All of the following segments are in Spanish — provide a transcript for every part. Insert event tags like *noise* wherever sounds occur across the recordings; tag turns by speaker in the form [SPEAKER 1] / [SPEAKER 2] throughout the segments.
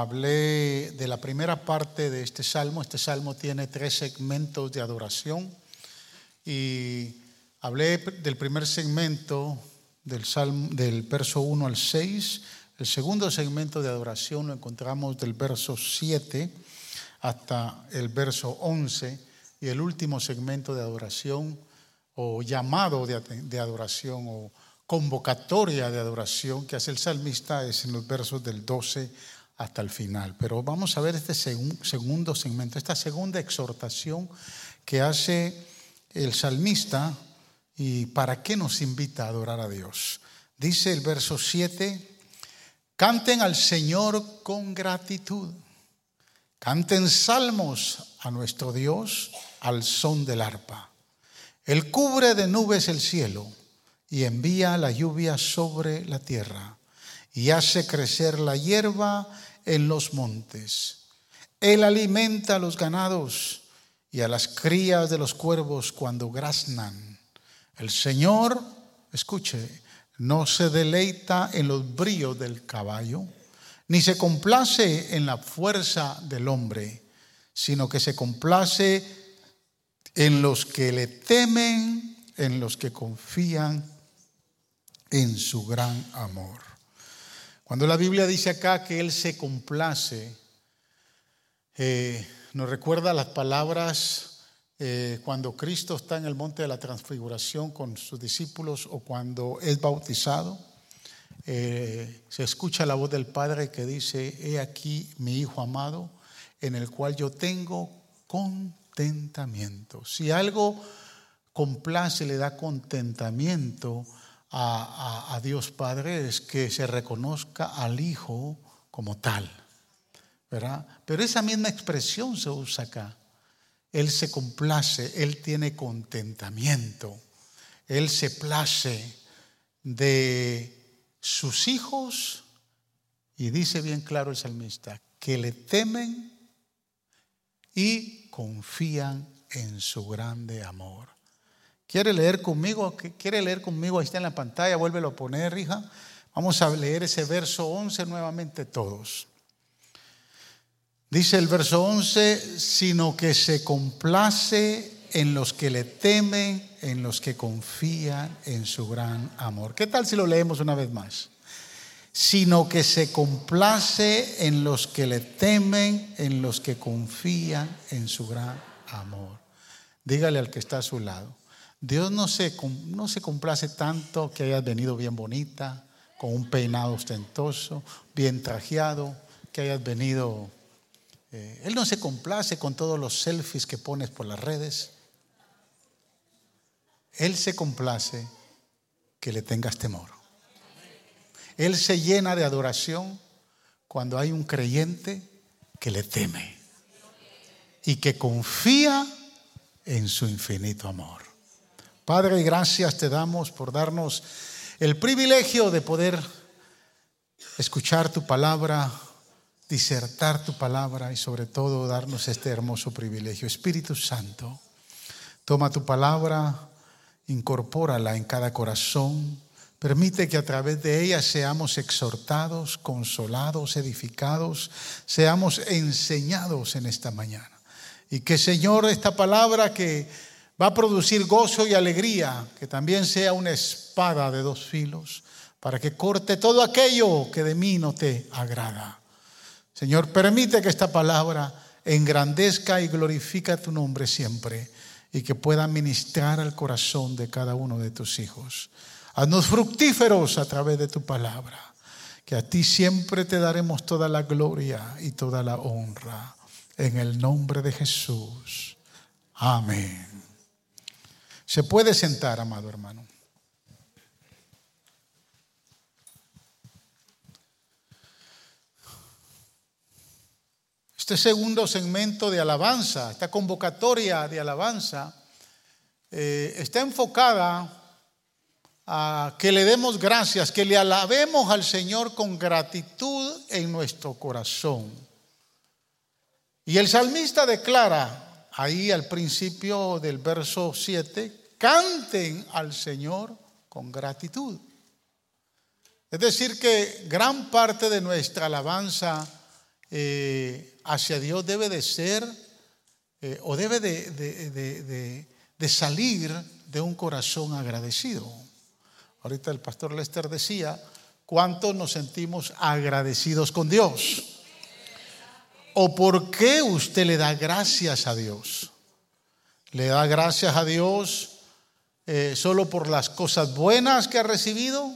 [SPEAKER 1] hablé de la primera parte de este salmo. Este salmo tiene tres segmentos de adoración y hablé del primer segmento del, salmo, del verso 1 al 6. El segundo segmento de adoración lo encontramos del verso 7 hasta el verso 11 y el último segmento de adoración o llamado de, adoración o convocatoria de adoración que hace el salmista es en los versos del 12 hasta el final. Pero vamos a ver este segundo segmento, esta segunda exhortación que hace el salmista y para qué nos invita a adorar a Dios. Dice el verso 7, canten al Señor con gratitud, canten salmos a nuestro Dios al son del arpa. Él cubre de nubes el cielo y envía la lluvia sobre la tierra y hace crecer la hierba en los montes. Él alimenta a los ganados y a las crías de los cuervos cuando graznan. El Señor, escuche, no se deleita en los bríos del caballo, ni se complace en la fuerza del hombre, sino que se complace en los que le temen, en los que confían en su gran amor. Cuando la Biblia dice acá que Él se complace, eh, nos recuerda las palabras eh, cuando Cristo está en el monte de la transfiguración con sus discípulos o cuando es bautizado. Eh, se escucha la voz del Padre que dice, he aquí mi Hijo amado, en el cual yo tengo con contentamiento. Si algo complace, le da contentamiento a, Dios Padre, es que se reconozca al Hijo como tal. ¿verdad? Pero esa misma expresión se usa acá. Él se complace, Él tiene contentamiento, Él se place de sus hijos y dice bien claro el salmista, que le temen y confían en su grande amor. ¿Quiere leer conmigo? ¿Quiere leer conmigo? Ahí está en la pantalla, vuélvelo a poner, hija. Vamos a leer ese verso 11 nuevamente todos. Dice el verso 11, sino que se complace en los que le temen, en los que confían en su gran amor. ¿Qué tal si lo leemos una vez más? sino que se complace en los que le temen, en los que confían en su gran amor. Dígale al que está a su lado, Dios no se, no se complace tanto que hayas venido bien bonita, con un peinado ostentoso, bien trajeado, que hayas venido... Eh, él no se complace con todos los selfies que pones por las redes. Él se complace que le tengas temor. Él se llena de adoración cuando hay un creyente que le teme y que confía en su infinito amor. Padre, gracias te damos por darnos el privilegio de poder escuchar tu palabra, disertar tu palabra y sobre todo darnos este hermoso privilegio. Espíritu Santo, toma tu palabra, incorpórala en cada corazón Permite que a través de ella seamos exhortados, consolados, edificados, seamos enseñados en esta mañana. Y que Señor, esta palabra que va a producir gozo y alegría, que también sea una espada de dos filos, para que corte todo aquello que de mí no te agrada. Señor, permite que esta palabra engrandezca y glorifica tu nombre siempre y que pueda ministrar al corazón de cada uno de tus hijos. Haznos fructíferos a través de tu palabra, que a ti siempre te daremos toda la gloria y toda la honra. En el nombre de Jesús. Amén. Se puede sentar, amado hermano. Este segundo segmento de alabanza, esta convocatoria de alabanza, eh, está enfocada que le demos gracias, que le alabemos al Señor con gratitud en nuestro corazón. Y el salmista declara ahí al principio del verso 7, canten al Señor con gratitud. Es decir, que gran parte de nuestra alabanza eh, hacia Dios debe de ser eh, o debe de, de salir de un corazón agradecido. Ahorita el pastor Lester decía, ¿cuántos nos sentimos agradecidos con Dios? ¿O por qué usted le da gracias a Dios? ¿Le da gracias a Dios eh, solo por las cosas buenas que ha recibido?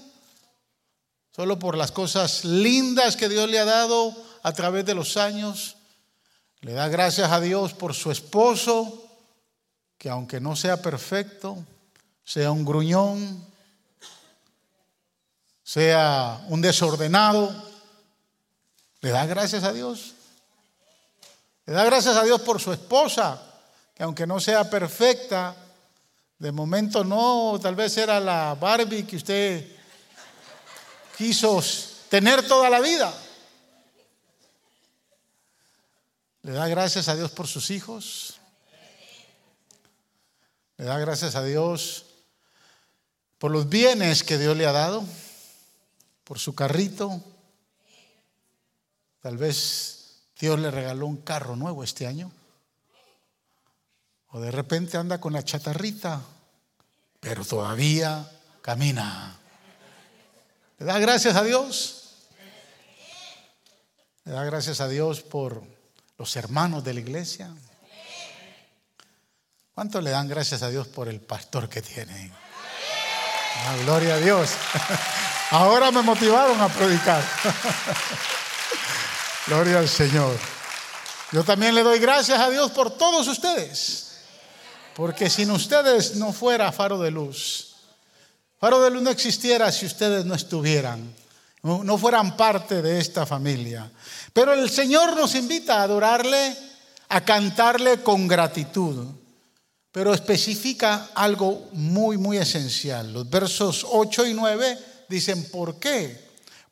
[SPEAKER 1] ¿Solo por las cosas lindas que Dios le ha dado a través de los años? ¿Le da gracias a Dios por su esposo, que aunque no sea perfecto, sea un gruñón, sea un desordenado? ¿Le da gracias a Dios? Le da gracias a Dios por su esposa, que aunque no sea perfecta, de momento no, tal vez era la Barbie que usted quiso tener toda la vida. Le da gracias a Dios por sus hijos. Le da gracias a Dios por los bienes que Dios le ha dado, por su carrito. Tal vez Dios le regaló un carro nuevo este año. De repente anda con la chatarrita, pero todavía camina. ¿Le da gracias a Dios? ¿Le da gracias a Dios por los hermanos de la iglesia? ¿Cuánto le dan gracias a Dios por el pastor que tienen? Ah, gloria a Dios. *laughs* Ahora me motivaron a predicar. *laughs* gloria al Señor. Yo también le doy gracias a Dios por todos ustedes. Porque sin ustedes no fuera faro de luz. Faro de luz no existiera si ustedes no estuvieran, no fueran parte de esta familia. Pero el Señor nos invita a adorarle, a cantarle con gratitud. Pero especifica algo muy, muy esencial. Los versos 8 y 9 dicen, ¿por qué?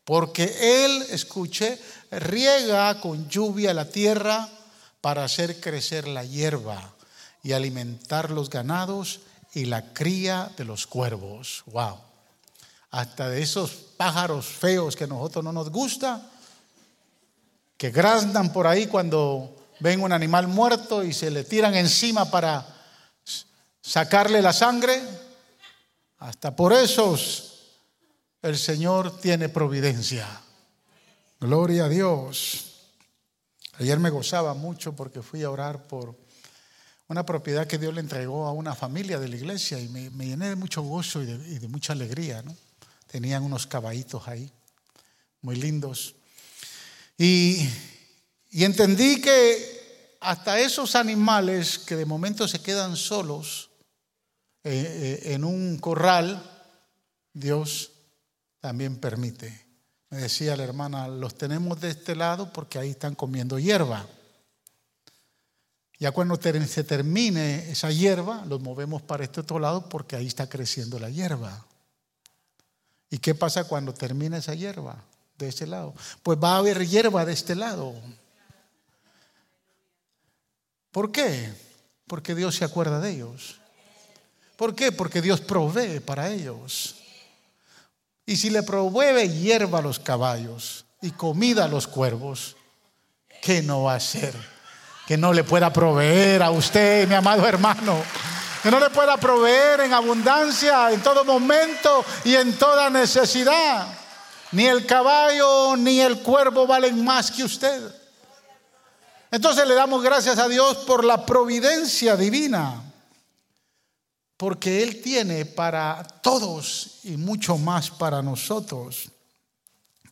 [SPEAKER 1] Porque Él, escuche, riega con lluvia la tierra para hacer crecer la hierba y alimentar los ganados y la cría de los cuervos. Wow. Hasta de esos pájaros feos que a nosotros no nos gusta, que graznan por ahí cuando ven un animal muerto y se le tiran encima para sacarle la sangre. Hasta por esos el Señor tiene providencia. Gloria a Dios. Ayer me gozaba mucho porque fui a orar por una propiedad que Dios le entregó a una familia de la iglesia y me, llené de mucho gozo y de, mucha alegría. ¿no? Tenían unos caballitos ahí, muy lindos. Y, entendí que hasta esos animales que de momento se quedan solos eh, eh, en un corral, Dios también permite. Me decía la hermana, los tenemos de este lado porque ahí están comiendo hierba. Ya cuando se termine esa hierba, los movemos para este otro lado porque ahí está creciendo la hierba. ¿Y qué pasa cuando termine esa hierba de ese lado? Pues va a haber hierba de este lado. ¿Por qué? Porque Dios se acuerda de ellos. ¿Por qué? Porque Dios provee para ellos. Y si le provee hierba a los caballos y comida a los cuervos, ¿qué no va a hacer? Que no le pueda proveer a usted, mi amado hermano. Que no le pueda proveer en abundancia, en todo momento y en toda necesidad. Ni el caballo ni el cuervo valen más que usted. Entonces le damos gracias a Dios por la providencia divina. Porque Él tiene para todos y mucho más para nosotros.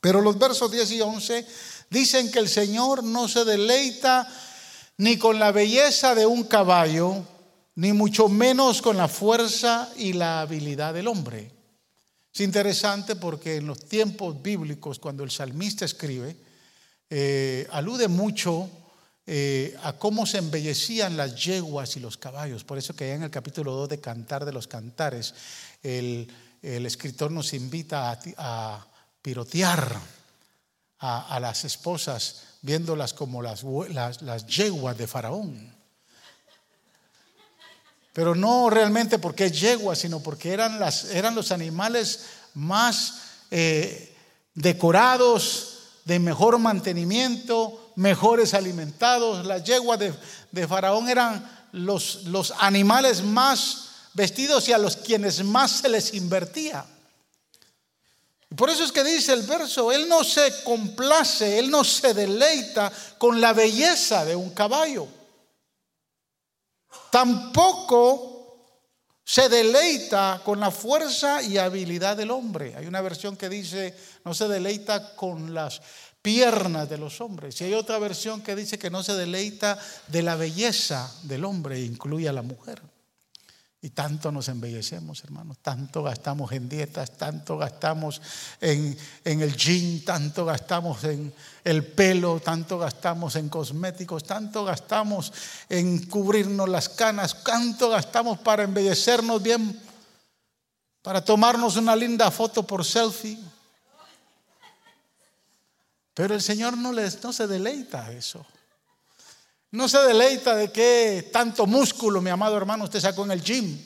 [SPEAKER 1] Pero los versos 10 y 11 dicen que el Señor no se deleita ni con la belleza de un caballo, ni mucho menos con la fuerza y la habilidad del hombre. Es interesante porque en los tiempos bíblicos, cuando el salmista escribe, eh, alude mucho eh, a cómo se embellecían las yeguas y los caballos. Por eso que en el capítulo 2 de Cantar de los Cantares, el, escritor nos invita a, pirotear a las esposas viéndolas como las, las, yeguas de Faraón. Pero no realmente porque es yegua, sino porque eran, las, eran los animales más eh, decorados, de mejor mantenimiento, mejores alimentados. Las yeguas de, Faraón eran los, los animales más vestidos y a los quienes más se les invertía. Por eso es que dice el verso, Él no se complace, Él no se deleita con la belleza de un caballo. Tampoco se deleita con la fuerza y habilidad del hombre. Hay una versión que dice, no se deleita con las piernas de los hombres. Y hay otra versión que dice que no se deleita de la belleza del hombre, incluye a la mujer. Y tanto nos embellecemos, hermanos, tanto gastamos en dietas, tanto gastamos en, el gym, tanto gastamos en el pelo, tanto gastamos en cosméticos, tanto gastamos en cubrirnos las canas, tanto gastamos para embellecernos bien, para tomarnos una linda foto por selfie. Pero el Señor no, les, no se deleita a eso. No se deleita de qué tanto músculo, mi amado hermano, usted sacó en el gym.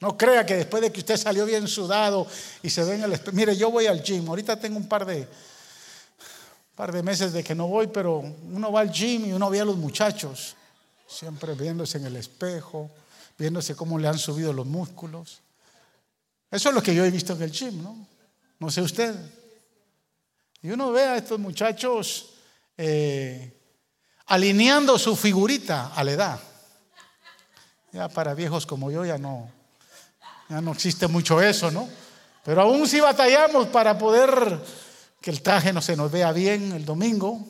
[SPEAKER 1] No crea que después de que usted salió bien sudado y se ve en el Mire, yo voy al gym. Ahorita tengo un par de, par de meses de que no voy, pero uno va al gym y uno ve a los muchachos, siempre viéndose en el espejo, viéndose cómo le han subido los músculos. Eso es lo que yo he visto en el gym, ¿no? No sé usted. Y uno ve a estos muchachos eh, alineando su figurita a la edad. Ya para viejos como yo ya no, ya no existe mucho eso, ¿no? Pero aún si batallamos para poder que el traje no se nos vea bien el domingo.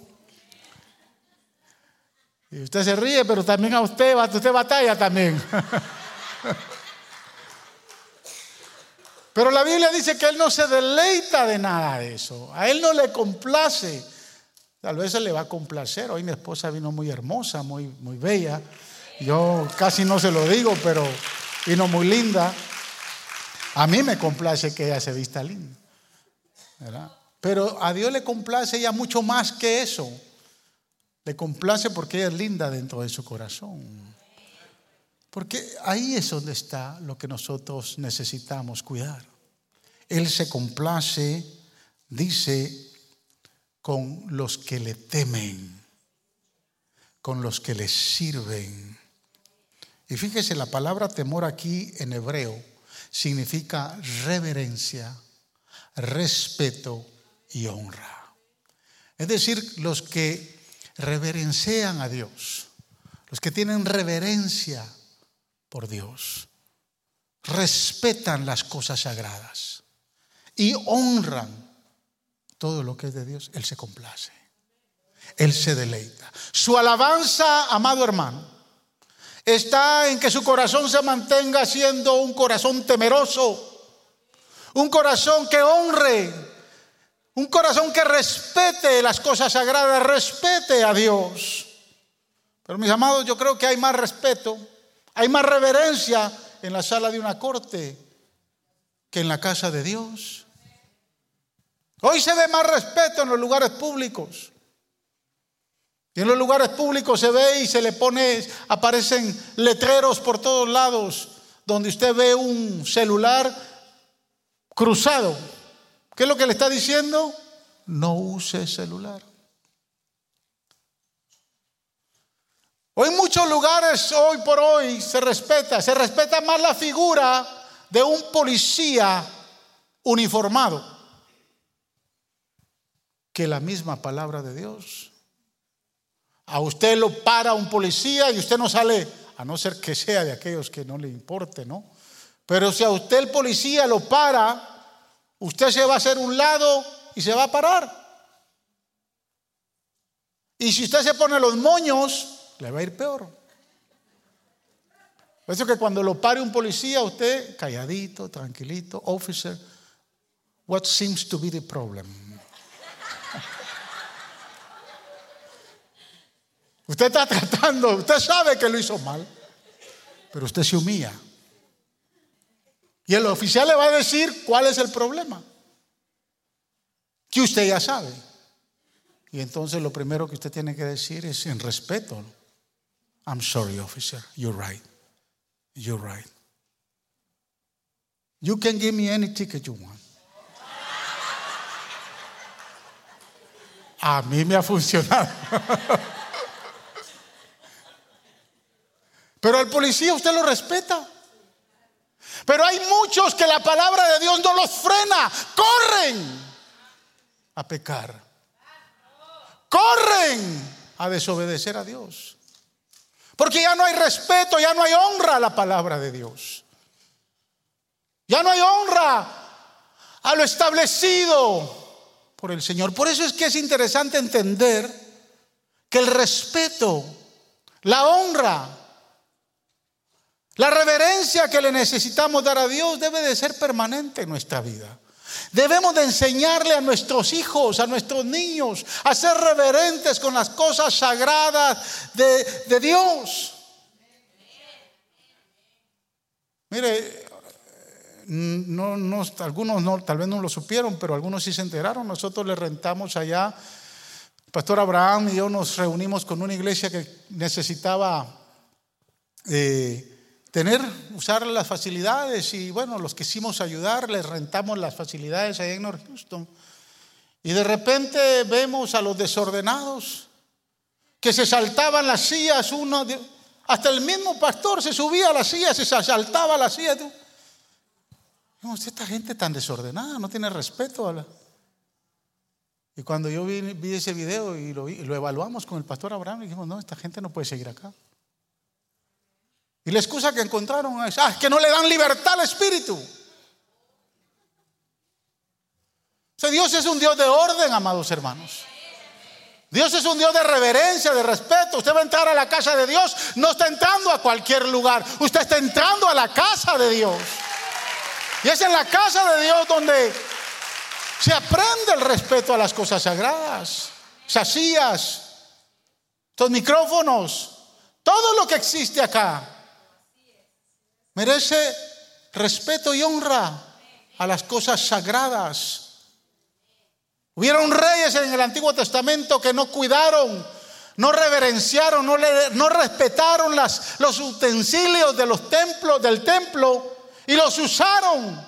[SPEAKER 1] Y usted se ríe, pero también a usted, usted batalla también. *laughs* Pero la Biblia dice que Él no se deleita de nada de eso. A Él no le complace Tal vez se le va a complacer. Hoy mi esposa vino muy hermosa, muy, muy bella. Yo casi no se lo digo, pero vino muy linda. A mí me complace que ella se vista linda. Pero a Dios le complace ella mucho más que eso. Le complace porque ella es linda dentro de su corazón. Porque ahí es donde está lo que nosotros necesitamos cuidar. Él se complace, dice con los que le temen, con los que le sirven. Y fíjese, la palabra temor aquí en hebreo significa reverencia, respeto y honra. Es decir, los que reverencian a Dios, los que tienen reverencia por Dios, respetan las cosas sagradas y honran todo lo que es de Dios, Él se complace. Él se deleita. Su alabanza, amado hermano, está en que su corazón se mantenga siendo un corazón temeroso, un corazón que honre, un corazón que respete las cosas sagradas, respete a Dios. Pero mis amados, yo creo que hay más respeto, hay más reverencia en la sala de una corte que en la casa de Dios. Hoy se ve más respeto en los lugares públicos. Y en los lugares públicos se ve y se le pone, aparecen letreros por todos lados donde usted ve un celular cruzado. ¿Qué es lo que le está diciendo? No use celular. Hoy en muchos lugares, hoy por hoy, se respeta, se respeta más la figura de un policía uniformado que la misma palabra de Dios. A usted lo para un policía y usted no sale, a no ser que sea de aquellos que no le importe, ¿no? Pero si a usted el policía lo para, usted se va a hacer un lado y se va a parar. Y si usted se pone los moños, le va a ir peor. Por eso que cuando lo pare un policía, usted calladito, tranquilito, officer, what seems to be the problem? Usted está tratando, usted sabe que lo hizo mal, pero usted se humilla. Y el oficial le va a decir cuál es el problema, que usted ya sabe. Y entonces lo primero que usted tiene que decir es en respeto. I'm sorry, officer. You're right. You're right. You can give me any ticket you want. A mí me ha funcionado. Pero al policía usted lo respeta. Pero hay muchos que la palabra de Dios no los frena. Corren a pecar. Corren a desobedecer a Dios. Porque ya no hay respeto, ya no hay honra a la palabra de Dios. Ya no hay honra a lo establecido por el Señor. Por eso es que es interesante entender que el respeto, la honra, la reverencia que le necesitamos dar a Dios debe de ser permanente en nuestra vida. Debemos de enseñarle a nuestros hijos, a nuestros niños, a ser reverentes con las cosas sagradas de, Dios. Mire, no, algunos no, tal vez no lo supieron, pero algunos sí se enteraron. Nosotros le rentamos allá. El pastor Abraham y yo nos reunimos con una iglesia que necesitaba eh, tener, usar las facilidades y bueno, los quisimos ayudar, les rentamos las facilidades ahí en North Houston. Y de repente vemos a los desordenados que se saltaban las sillas, uno, hasta el mismo pastor se subía a las sillas, se saltaba a las sillas. Esta gente tan desordenada, no tiene respeto a la... Y cuando yo vi, ese video y lo, y lo evaluamos con el pastor Abraham, dijimos, no, esta gente no puede seguir acá. Y la excusa que encontraron es, ah, que no le dan libertad al espíritu. O Dios es un Dios de orden, amados hermanos. Dios es un Dios de reverencia, de respeto. Usted va a entrar a la casa de Dios, no está entrando a cualquier lugar. Usted está entrando a la casa de Dios. Y es en la casa de Dios donde se aprende el respeto a las cosas sagradas. Sacías, estos micrófonos, todo lo que existe acá merece respeto y honra a las cosas sagradas. Hubieron reyes en el Antiguo Testamento que no cuidaron, no reverenciaron, no, no respetaron las, los utensilios de los templos, del templo y los usaron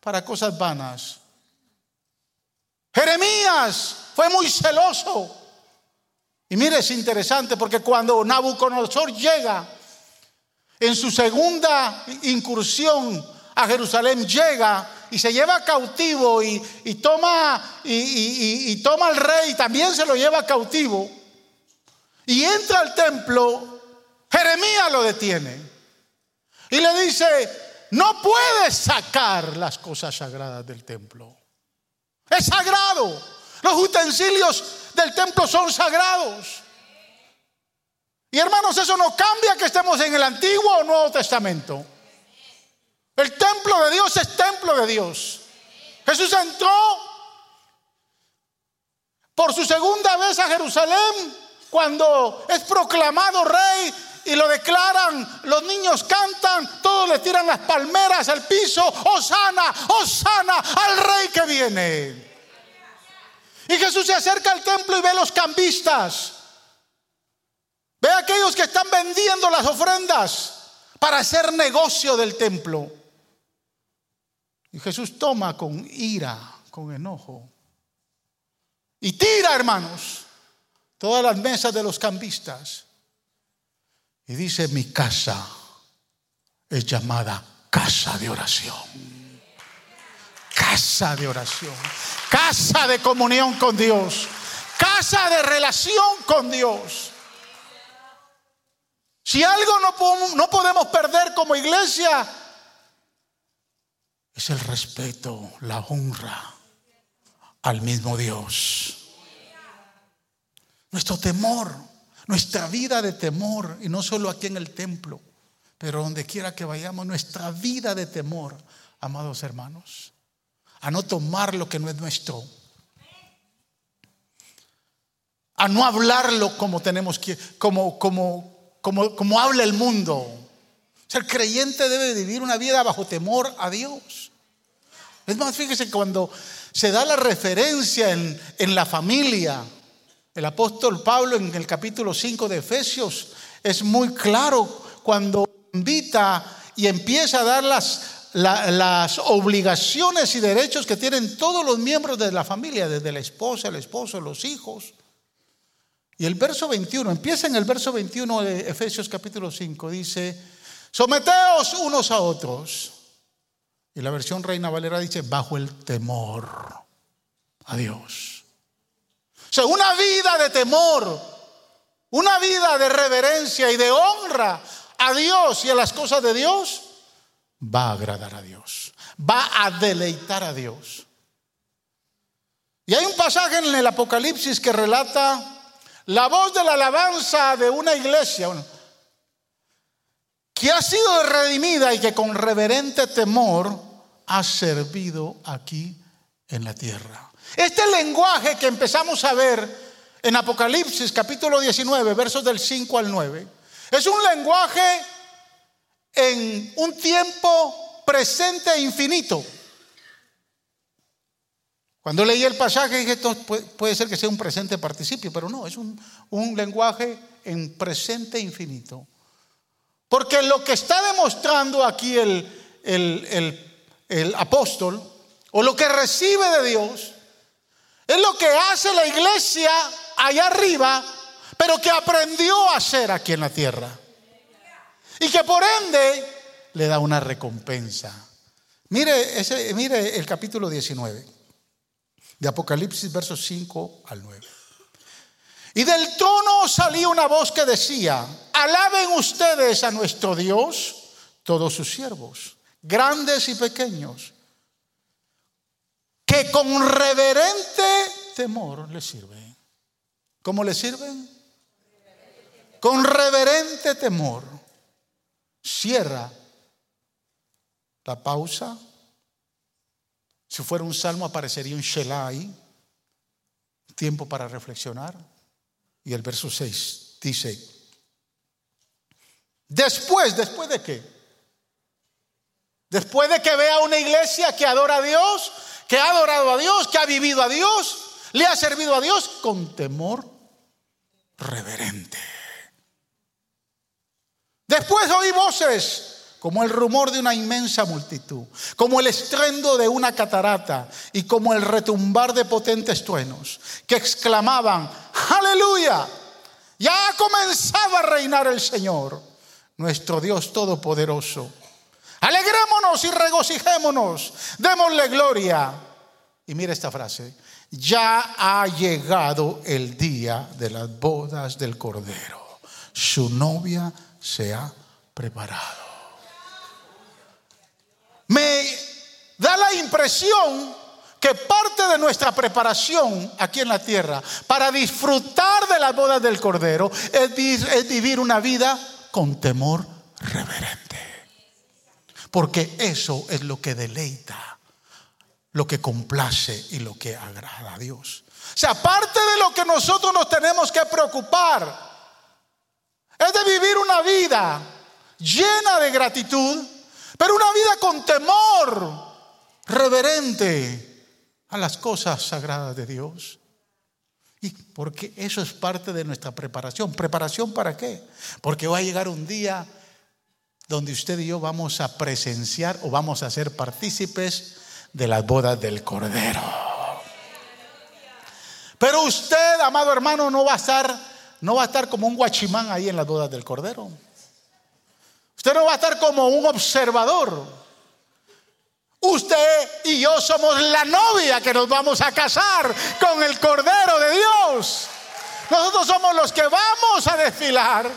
[SPEAKER 1] para cosas vanas. Jeremías fue muy celoso. Y mire, es interesante porque cuando Nabucodonosor llega en su segunda incursión a Jerusalén llega y se lleva cautivo y, toma, y, y, toma al rey, también se lo lleva cautivo. Y entra al templo, Jeremías lo detiene. Y le dice, no puedes sacar las cosas sagradas del templo. Es sagrado. Los utensilios del templo son sagrados. Y hermanos, eso no cambia que estemos en el Antiguo o Nuevo Testamento. El templo de Dios es templo de Dios. Jesús entró por su segunda vez a Jerusalén cuando es proclamado rey y lo declaran, los niños cantan, todos le tiran las palmeras al piso, Osana, Osana al rey que viene. Y Jesús se acerca al templo y ve los cambistas Ve a aquellos que están vendiendo las ofrendas para hacer negocio del templo. Y Jesús toma con ira, con enojo. Y tira, hermanos, todas las mesas de los cambistas. Y dice, mi casa es llamada casa de oración. Casa de oración. Casa de comunión con Dios. Casa de relación con Dios. Si algo no podemos, perder como iglesia, es el respeto, la honra al mismo Dios. Nuestro temor, nuestra vida de temor, y no solo aquí en el templo, pero donde quiera que vayamos, nuestra vida de temor, amados hermanos, a no tomar lo que no es nuestro, a no hablarlo como tenemos que, como, como, como, habla el mundo. O sea, el creyente debe vivir una vida bajo temor a Dios. Es más, fíjese, cuando se da la referencia en, en la familia, el apóstol Pablo en el capítulo 5 de Efesios es muy claro cuando invita y empieza a dar las, obligaciones y derechos que tienen todos los miembros de la familia, desde la esposa, el esposo, los hijos. Y el verso 21, empieza en el verso 21 de Efesios capítulo 5, dice, someteos unos a otros. Y la versión Reina Valera dice, bajo el temor a Dios. O sea, una vida de temor, una vida de reverencia y de honra a Dios y a las cosas de Dios va a agradar a Dios, va a deleitar a Dios. Y hay un pasaje en el Apocalipsis que relata la voz de la alabanza de una iglesia que ha sido redimida y que con reverente temor ha servido aquí en la tierra. Este lenguaje que empezamos a ver en Apocalipsis capítulo 19, versos del 5 al 9, es un lenguaje en un tiempo presente e infinito. Cuando leí el pasaje dije, esto puede ser que sea un presente participio, pero no, es un, lenguaje en presente infinito. Porque lo que está demostrando aquí el, el apóstol, o lo que recibe de Dios, es lo que hace la iglesia allá arriba, pero que aprendió a hacer aquí en la tierra. Y que por ende le da una recompensa. Mire, ese, mire el capítulo 19 de Apocalipsis, versos 5 al 9. Y del trono salía una voz que decía, alaben ustedes a nuestro Dios, todos sus siervos, grandes y pequeños, que con reverente temor le sirven. ¿Cómo le sirven? Con reverente temor cierra la pausa. Si fuera un salmo aparecería un Shelah tiempo para reflexionar. Y el verso 6 dice, después, después de qué? Después de que vea una iglesia que adora a Dios, que ha adorado a Dios, que ha vivido a Dios, le ha servido a Dios con temor reverente. Después oí voces como el rumor de una inmensa multitud, como el estruendo de una catarata y como el retumbar de potentes truenos, que exclamaban, aleluya, ya ha comenzado a reinar el Señor, nuestro Dios Todopoderoso. Alegrémonos y regocijémonos, démosle gloria. Y mira esta frase, ya ha llegado el día de las bodas del Cordero. Su novia se ha preparado. Me da la impresión que parte de nuestra preparación aquí en la tierra para disfrutar de las bodas del Cordero es, vivir una vida con temor reverente. Porque eso es lo que deleita, lo que complace y lo que agrada a Dios. O sea, parte de lo que nosotros nos tenemos que preocupar es de vivir una vida llena de gratitud, pero una vida con temor reverente a las cosas sagradas de Dios. Y porque eso es parte de nuestra preparación. ¿Preparación para qué? Porque va a llegar un día donde usted y yo vamos a presenciar o vamos a ser partícipes de las bodas del Cordero. Pero usted, amado hermano, no va a estar no va a estar como un guachimán ahí en las bodas del Cordero. Usted no va a estar como un observador. Usted y yo somos la novia que nos vamos a casar con el Cordero de Dios. Nosotros somos los que vamos a desfilar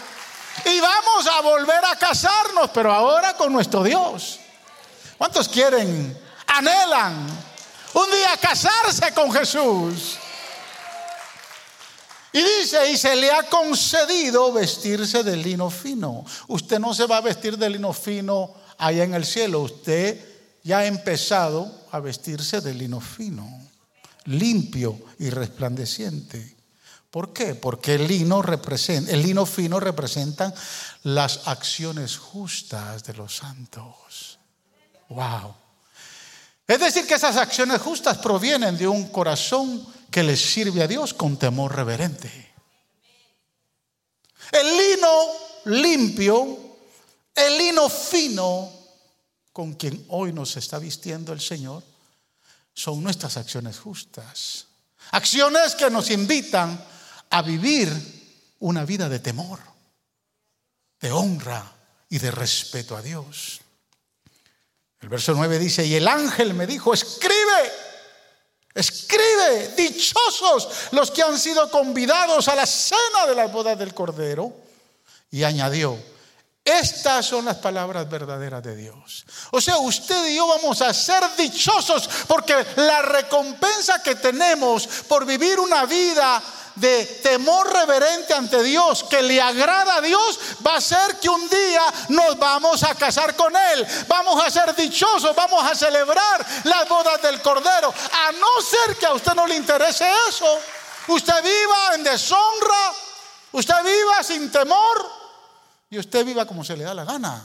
[SPEAKER 1] y vamos a volver a casarnos, pero ahora con nuestro Dios. ¿Cuántos quieren, anhelan un día casarse con Jesús? Y dice, y se le ha concedido vestirse de lino fino. Usted no se va a vestir de lino fino allá en el cielo. Usted ya ha empezado a vestirse de lino fino, limpio y resplandeciente. ¿Por qué? Porque el lino, representa, el lino fino representa las acciones justas de los santos. Wow. Es decir, que esas acciones justas provienen de un corazón que le sirve a Dios con temor reverente. El lino limpio, el lino fino, con quien hoy nos está vistiendo el Señor son nuestras acciones justas. Acciones que nos invitan a vivir una vida de temor, de honra y de respeto a Dios. El verso 9 dice, y el ángel me dijo, escribe, escribe, dichosos los que han sido convidados a la cena de la boda del Cordero. Y añadió, estas son las palabras verdaderas de Dios. O sea, usted y yo vamos a ser dichosos porque la recompensa que tenemos por vivir una vida de temor reverente ante Dios, que le agrada a Dios, va a ser que un día nos vamos a casar con Él. Vamos a ser dichosos, vamos a celebrar las bodas del Cordero. A no ser que a usted no le interese eso, usted viva en deshonra, usted viva sin temor y usted viva como se le da la gana.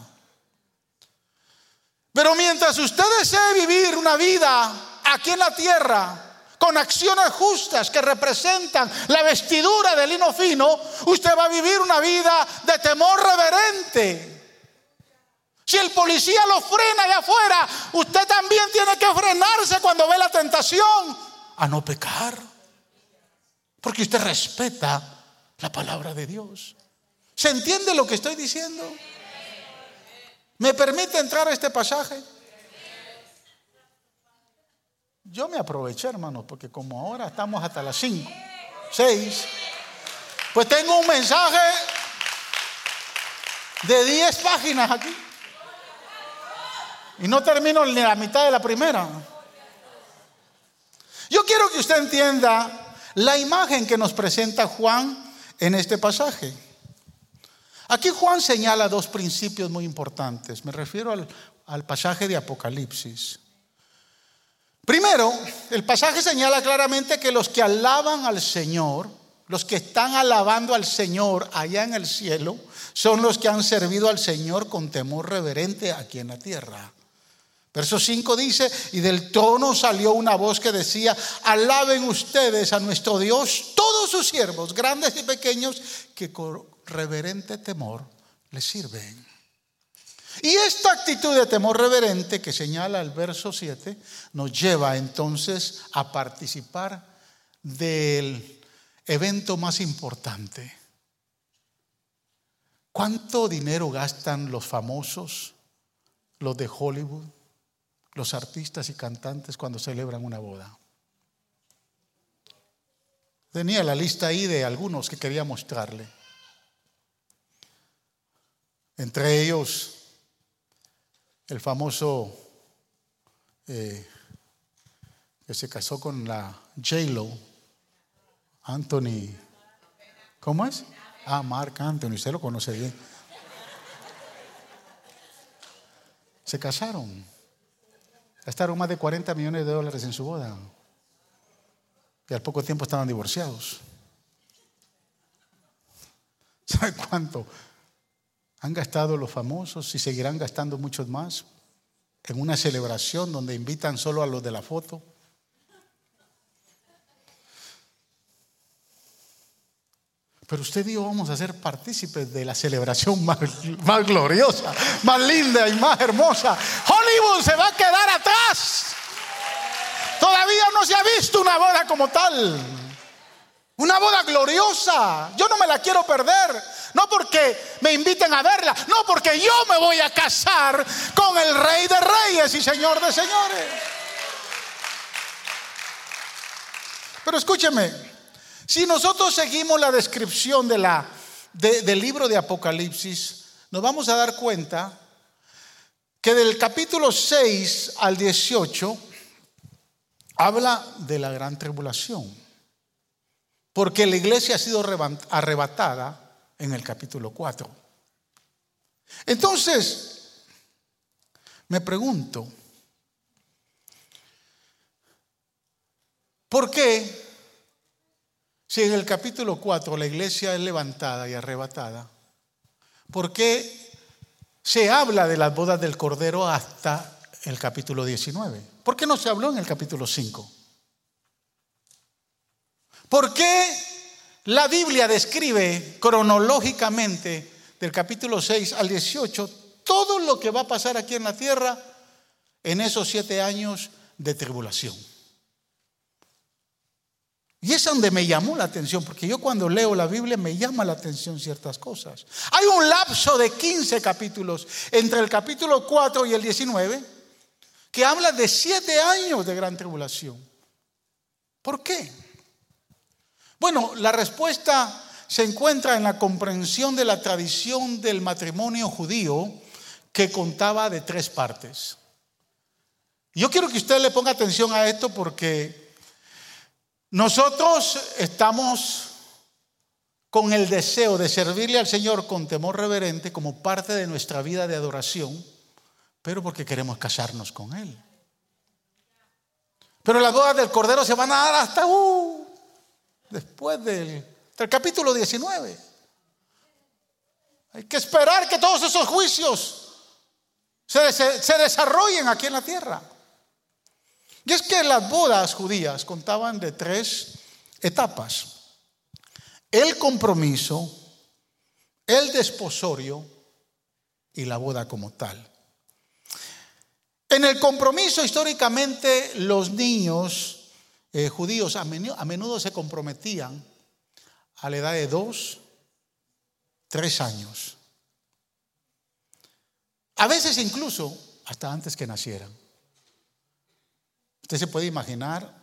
[SPEAKER 1] Pero mientras usted desee vivir una vida aquí en la tierra, con acciones justas que representan la vestidura de lino fino, usted va a vivir una vida de temor reverente. Si el policía lo frena allá afuera, usted también tiene que frenarse cuando ve la tentación a no pecar. Porque usted respeta la palabra de Dios. ¿Se entiende lo que estoy diciendo? ¿Me permite entrar a este pasaje? Yo me aproveché, hermanos, porque como ahora estamos hasta las 5, 6, pues tengo un mensaje de 10 páginas aquí. Y no termino ni la mitad de la primera. Yo quiero que usted entienda la imagen que nos presenta Juan en este pasaje. Aquí Juan señala dos principios muy importantes. Me refiero al, pasaje de Apocalipsis. Primero, el pasaje señala claramente que los que alaban al Señor, los que están alabando al Señor allá en el cielo, son los que han servido al Señor con temor reverente aquí en la tierra. Verso 5 dice, y del trono salió una voz que decía, alaben ustedes a nuestro Dios, todos sus siervos, grandes y pequeños, que reverente temor le sirven. Y esta actitud de temor reverente que señala el verso 7 nos lleva entonces a participar del evento más importante. ¿Cuánto dinero gastan los famosos, los de Hollywood, los artistas y cantantes cuando celebran una boda? Tenía la lista ahí de algunos que quería mostrarle. Entre ellos, el famoso eh, que se casó con la J-Lo, Anthony. ¿Cómo es? Ah, Mark Anthony, usted lo conoce bien. Se casaron. Gastaron más de 40 millones de dólares en su boda. Y al poco tiempo estaban divorciados. *laughs* ¿Sabe cuánto? Han gastado los famosos y seguirán gastando muchos más en una celebración donde invitan solo a los de la foto. Pero usted y yo vamos a ser partícipes de la celebración más, más, gloriosa, más linda y más hermosa. Hollywood se va a quedar atrás. Todavía no se ha visto una boda como tal. Una boda gloriosa. Yo no me la quiero perder. No porque me inviten a verla. No porque yo me voy a casar con el rey de reyes y señor de señores. Pero escúcheme. Si nosotros seguimos la descripción del libro de Apocalipsis, nos vamos a dar cuenta que del capítulo 6 al 18 habla de la gran tribulación. Porque la iglesia ha sido arrebatada en el capítulo 4. Entonces, me pregunto, ¿por qué si en el capítulo 4 la iglesia es levantada y arrebatada, ¿por qué se habla de las bodas del Cordero hasta el capítulo 19? ¿Por qué no se habló en el capítulo 5? ¿Por qué la Biblia describe cronológicamente del capítulo 6 al 18 todo lo que va a pasar aquí en la tierra en esos siete años de tribulación. Y es donde me llamó la atención, porque yo cuando leo la Biblia me llama la atención ciertas cosas. Hay un lapso de 15 capítulos entre el capítulo 4 y el 19 que habla de siete años de gran tribulación. ¿Por qué? Bueno, la respuesta se encuentra en la comprensión de la tradición del matrimonio judío que contaba de tres partes. Yo quiero que usted le ponga atención a esto porque nosotros estamos con el deseo de servirle al Señor con temor reverente como parte de nuestra vida de adoración, pero porque queremos casarnos con Él. Pero las bodas del Cordero se van a dar hasta uh, después del, capítulo 19. Hay que esperar que todos esos juicios se, se desarrollen aquí en la tierra. Y es que las bodas judías contaban de tres etapas. El compromiso, el desposorio y la boda como tal. En el compromiso históricamente los niños eh, judíos a menudo, se comprometían a la edad de dos, tres años. A veces incluso hasta antes que nacieran. Usted se puede imaginar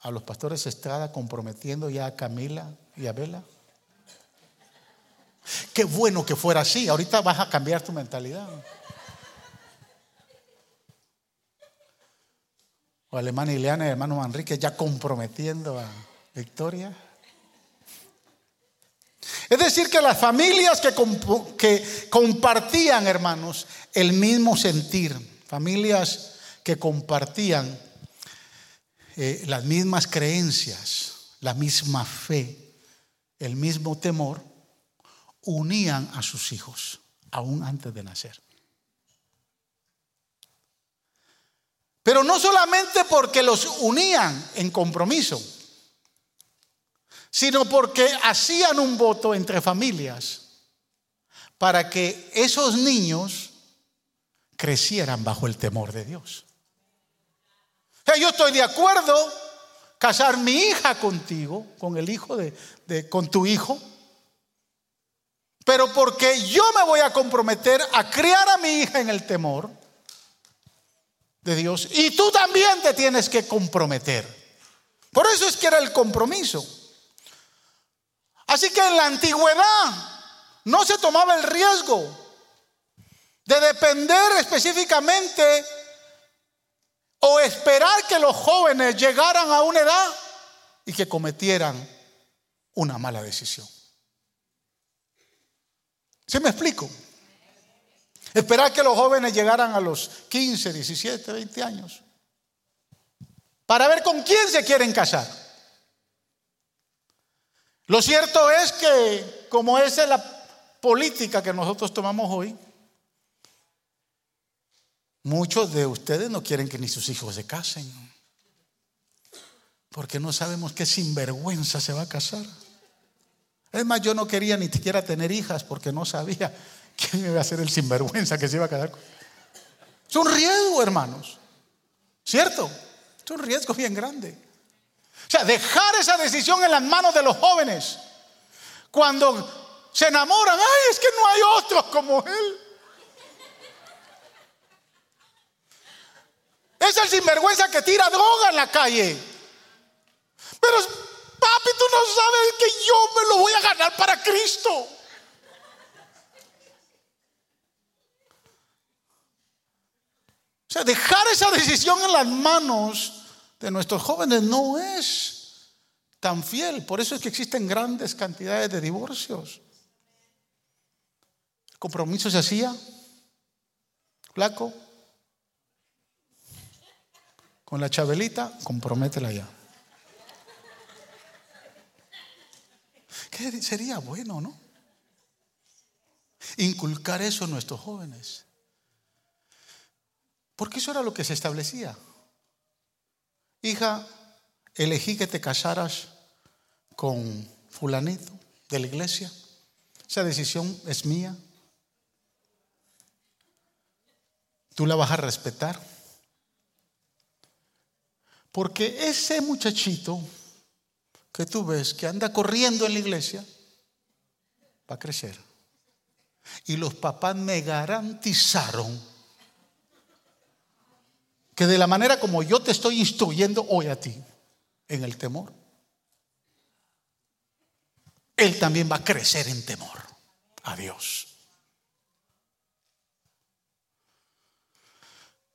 [SPEAKER 1] a los pastores Estrada comprometiendo ya a Camila y a Bela. Qué bueno que fuera así. Ahorita vas a cambiar tu mentalidad. O Alemana Ileana y hermano Manrique ya comprometiendo a Victoria. Es decir, que las familias que, que compartían, hermanos, el mismo sentir, familias que compartían eh, las mismas creencias, la misma fe, el mismo temor, unían a sus hijos, aún antes de nacer. Pero no solamente porque los unían en compromiso, sino porque hacían un voto entre familias para que esos niños crecieran bajo el temor de Dios. Yo estoy de acuerdo casar mi hija contigo, con el hijo de, con tu hijo, pero porque yo me voy a comprometer a criar a mi hija en el temor de Dios y tú también te tienes que comprometer. Por eso es que era el compromiso. Así que en la antigüedad no se tomaba el riesgo de depender específicamente o esperar que los jóvenes llegaran a una edad y que cometieran una mala decisión. ¿Se me explico? Esperar que los jóvenes llegaran a los 15, 17, 20 años para ver con quién se quieren casar. Lo cierto es que como esa es la política que nosotros tomamos hoy, Muchos de ustedes no quieren que ni sus hijos se casen. Porque no sabemos qué sinvergüenza se va a casar. Es más, yo no quería ni siquiera tener hijas porque no sabía quién iba a ser el sinvergüenza que se iba a casar. Es un riesgo, hermanos. ¿Cierto? Es un riesgo bien grande. O sea, dejar esa decisión en las manos de los jóvenes. Cuando se enamoran, ay, es que no hay otros como él. Es el sinvergüenza que tira droga en la calle. Pero papi, tú no sabes que yo me lo voy a ganar para Cristo. O sea, dejar esa decisión en las manos de nuestros jóvenes no es tan fiel. Por eso es que existen grandes cantidades de divorcios. El compromiso se hacía, flaco, con la chabelita, comprométela ya. ¿Qué sería bueno, no? Inculcar eso en nuestros jóvenes. Porque eso era lo que se establecía. Hija, elegí que te casaras con fulanito de la iglesia. Esa decisión es mía. Tú la vas a respetar Porque ese muchachito que tú ves que anda corriendo en la iglesia va a crecer. Y los papás me garantizaron que de la manera como yo te estoy instruyendo hoy a ti, en el temor, él también va a crecer en temor a Dios.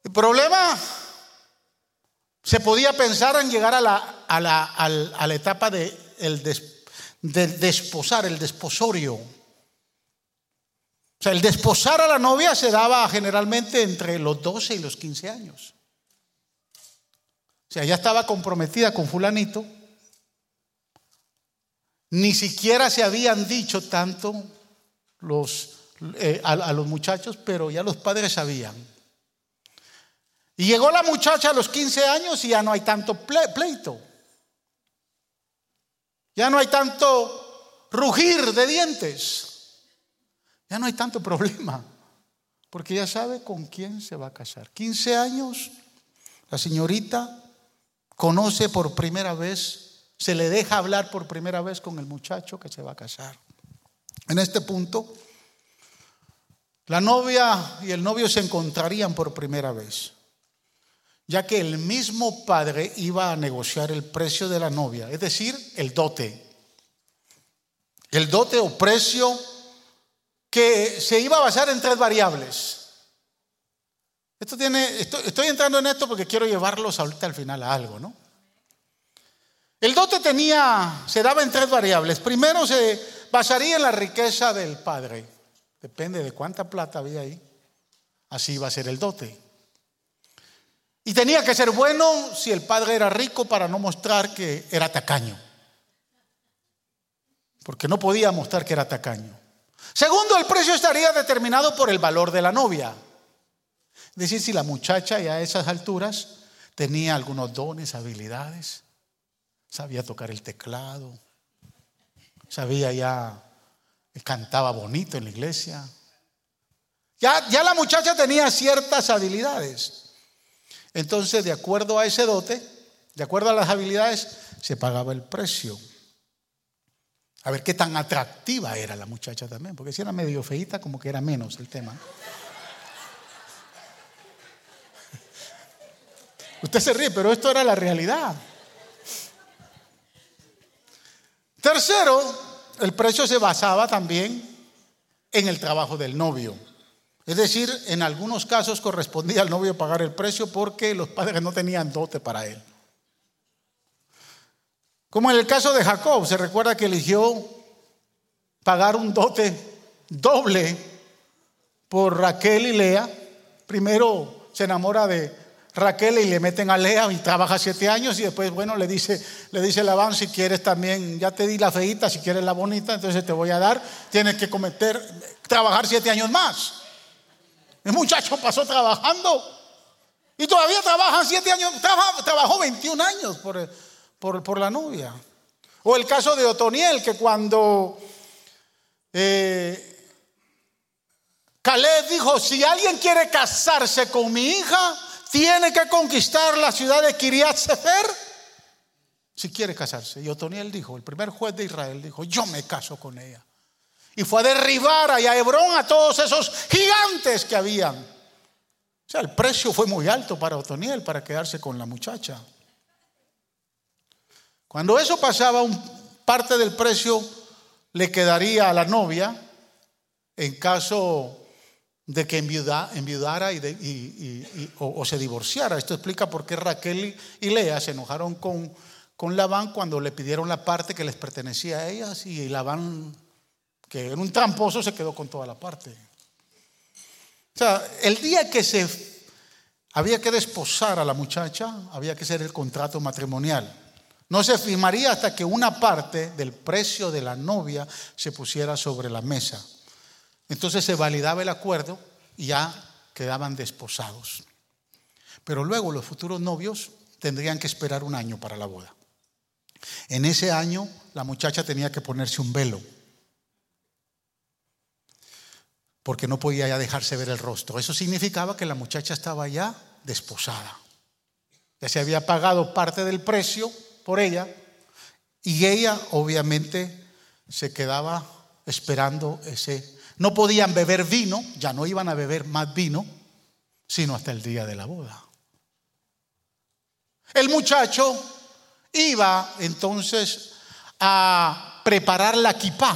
[SPEAKER 1] El problema se podía pensar en llegar a la, a la, a la etapa de, el de desposar, el desposorio. O sea, el desposar a la novia se daba generalmente entre los 12 y los 15 años. Sea, ya estaba comprometida con fulanito. Ni siquiera se habían dicho tanto los, eh, a los muchachos, pero ya los padres sabían. Y llegó la muchacha a los 15 años y ya no hay tanto pleito. Ya no hay tanto rugir de dientes. Ya no hay tanto problema. Porque ya sabe con quién se va a casar. 15 años, la señorita conoce por primera vez, se le deja hablar por primera vez con el muchacho que se va a casar. En este punto, la novia y el novio se encontrarían por primera vez ya que el mismo padre iba a negociar el precio de la novia, es decir, el dote. El dote o precio que se iba a basar en tres variables. Esto tiene, estoy, entrando en esto porque quiero llevarlos ahorita al final a algo, ¿no? El dote tenía, se daba en tres variables. Primero se basaría en la riqueza del padre. Depende de cuánta plata había ahí. Así iba a ser el dote. Y tenía que ser bueno si el padre era rico para no mostrar que era tacaño. Porque no podía mostrar que era tacaño. Segundo, el precio estaría determinado por el valor de la novia. Es decir, si la muchacha ya a esas alturas tenía algunos dones, habilidades, sabía tocar el teclado, sabía ya, cantaba bonito en la iglesia. Ya, ya la muchacha tenía ciertas habilidades. Entonces, de acuerdo a ese dote, de acuerdo a las habilidades, se pagaba el precio. A ver qué tan atractiva era la muchacha también, porque si era medio feita, como que era menos el tema. Usted se ríe, pero esto era la realidad. Tercero, el precio se basaba también en el trabajo del novio. Es decir, en algunos casos correspondía al novio pagar el precio porque los padres no tenían dote para él. Como en el caso de Jacob, se recuerda que eligió pagar un dote doble por Raquel y Lea. Primero se enamora de Raquel y le meten a Lea y trabaja siete años y después, bueno, le dice, le dice Labán, si quieres también, ya te di la feita, si quieres la bonita, entonces te voy a dar, tienes que cometer, trabajar siete años más. El muchacho pasó trabajando y todavía trabaja siete años, trabajó 21 años por, por, la novia. O el caso de Otoniel, que cuando eh, Caleb dijo, si alguien quiere casarse con mi hija, tiene que conquistar la ciudad de Kiriat Sefer. Si quiere casarse. Y Otoniel dijo, el primer juez de Israel dijo, yo me caso con ella y fue a derribar a Hebrón a todos esos gigantes que habían. O sea, el precio fue muy alto para Otoniel para quedarse con la muchacha. Cuando eso pasaba, un, parte del precio le quedaría a la novia en caso de que enviudara y, o, se divorciara. Esto explica por qué Raquel y Lea se enojaron con, con Labán cuando le pidieron la parte que les pertenecía a ellas y Labán que en un tramposo se quedó con toda la parte. O sea, el día que se había que desposar a la muchacha, había que hacer el contrato matrimonial. No se firmaría hasta que una parte del precio de la novia se pusiera sobre la mesa. Entonces se validaba el acuerdo y ya quedaban desposados. Pero luego los futuros novios tendrían que esperar un año para la boda. En ese año la muchacha tenía que ponerse un velo porque no podía ya dejarse ver el rostro. Eso significaba que la muchacha estaba ya desposada. Ya se había pagado parte del precio por ella y ella obviamente se quedaba esperando ese. No podían beber vino, ya no iban a beber más vino, sino hasta el día de la boda. El muchacho iba entonces a preparar la kipá,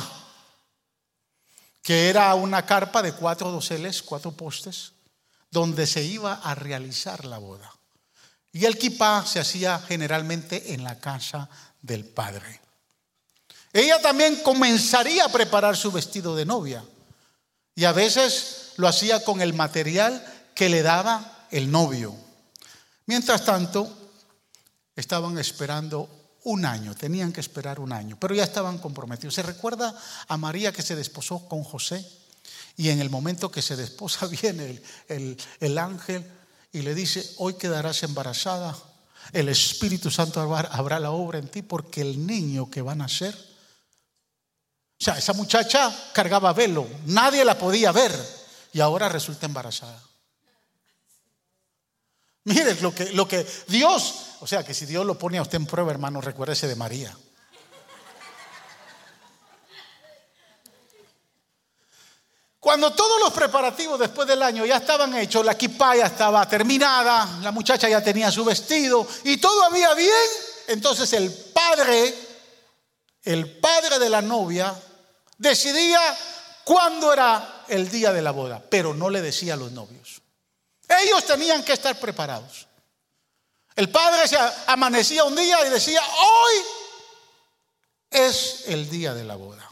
[SPEAKER 1] que era una carpa de cuatro doseles, cuatro postes, donde se iba a realizar la boda. Y el kipá se hacía generalmente en la casa del padre. Ella también comenzaría a preparar su vestido de novia. Y a veces lo hacía con el material que le daba el novio. Mientras tanto, estaban esperando un año, tenían que esperar un año, pero ya estaban comprometidos. ¿Se recuerda a María que se desposó con José? Y en el momento que se desposa *laughs* viene el, el ángel y le dice, hoy quedarás embarazada, el Espíritu Santo habrá la obra en ti porque el niño que va a nacer, o sea, esa muchacha cargaba velo, nadie la podía ver y ahora resulta embarazada. Miren lo que, lo que Dios, o sea, que si Dios lo pone a usted en prueba, hermano, recuérdese de María. Cuando todos los preparativos después del año ya estaban hechos, la kippah ya estaba terminada, la muchacha ya tenía su vestido y todo había bien, entonces el padre, el padre de la novia, decidía cuándo era el día de la boda, pero no le decía a los novios. Ellos tenían que estar preparados. El padre se amanecía un día y decía, hoy es el día de la boda.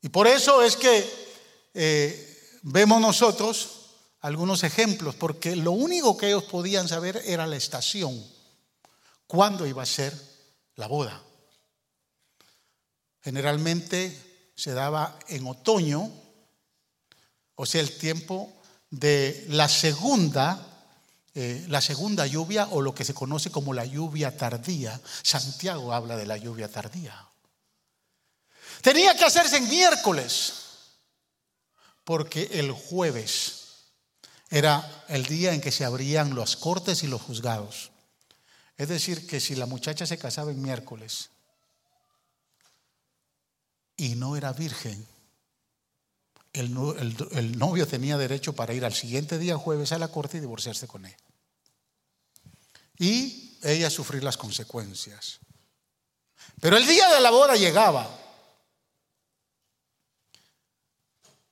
[SPEAKER 1] Y por eso es que eh, vemos nosotros algunos ejemplos, porque lo único que ellos podían saber era la estación, cuándo iba a ser la boda. Generalmente se daba en otoño, o sea, el tiempo de la segunda, eh, la segunda lluvia o lo que se conoce como la lluvia tardía. Santiago habla de la lluvia tardía. Tenía que hacerse en miércoles, porque el jueves era el día en que se abrían las cortes y los juzgados. Es decir, que si la muchacha se casaba en miércoles y no era virgen, el, novio tenía derecho para ir al siguiente día jueves a la corte y divorciarse con él. Y ella sufrir las consecuencias. Pero el día de la boda llegaba.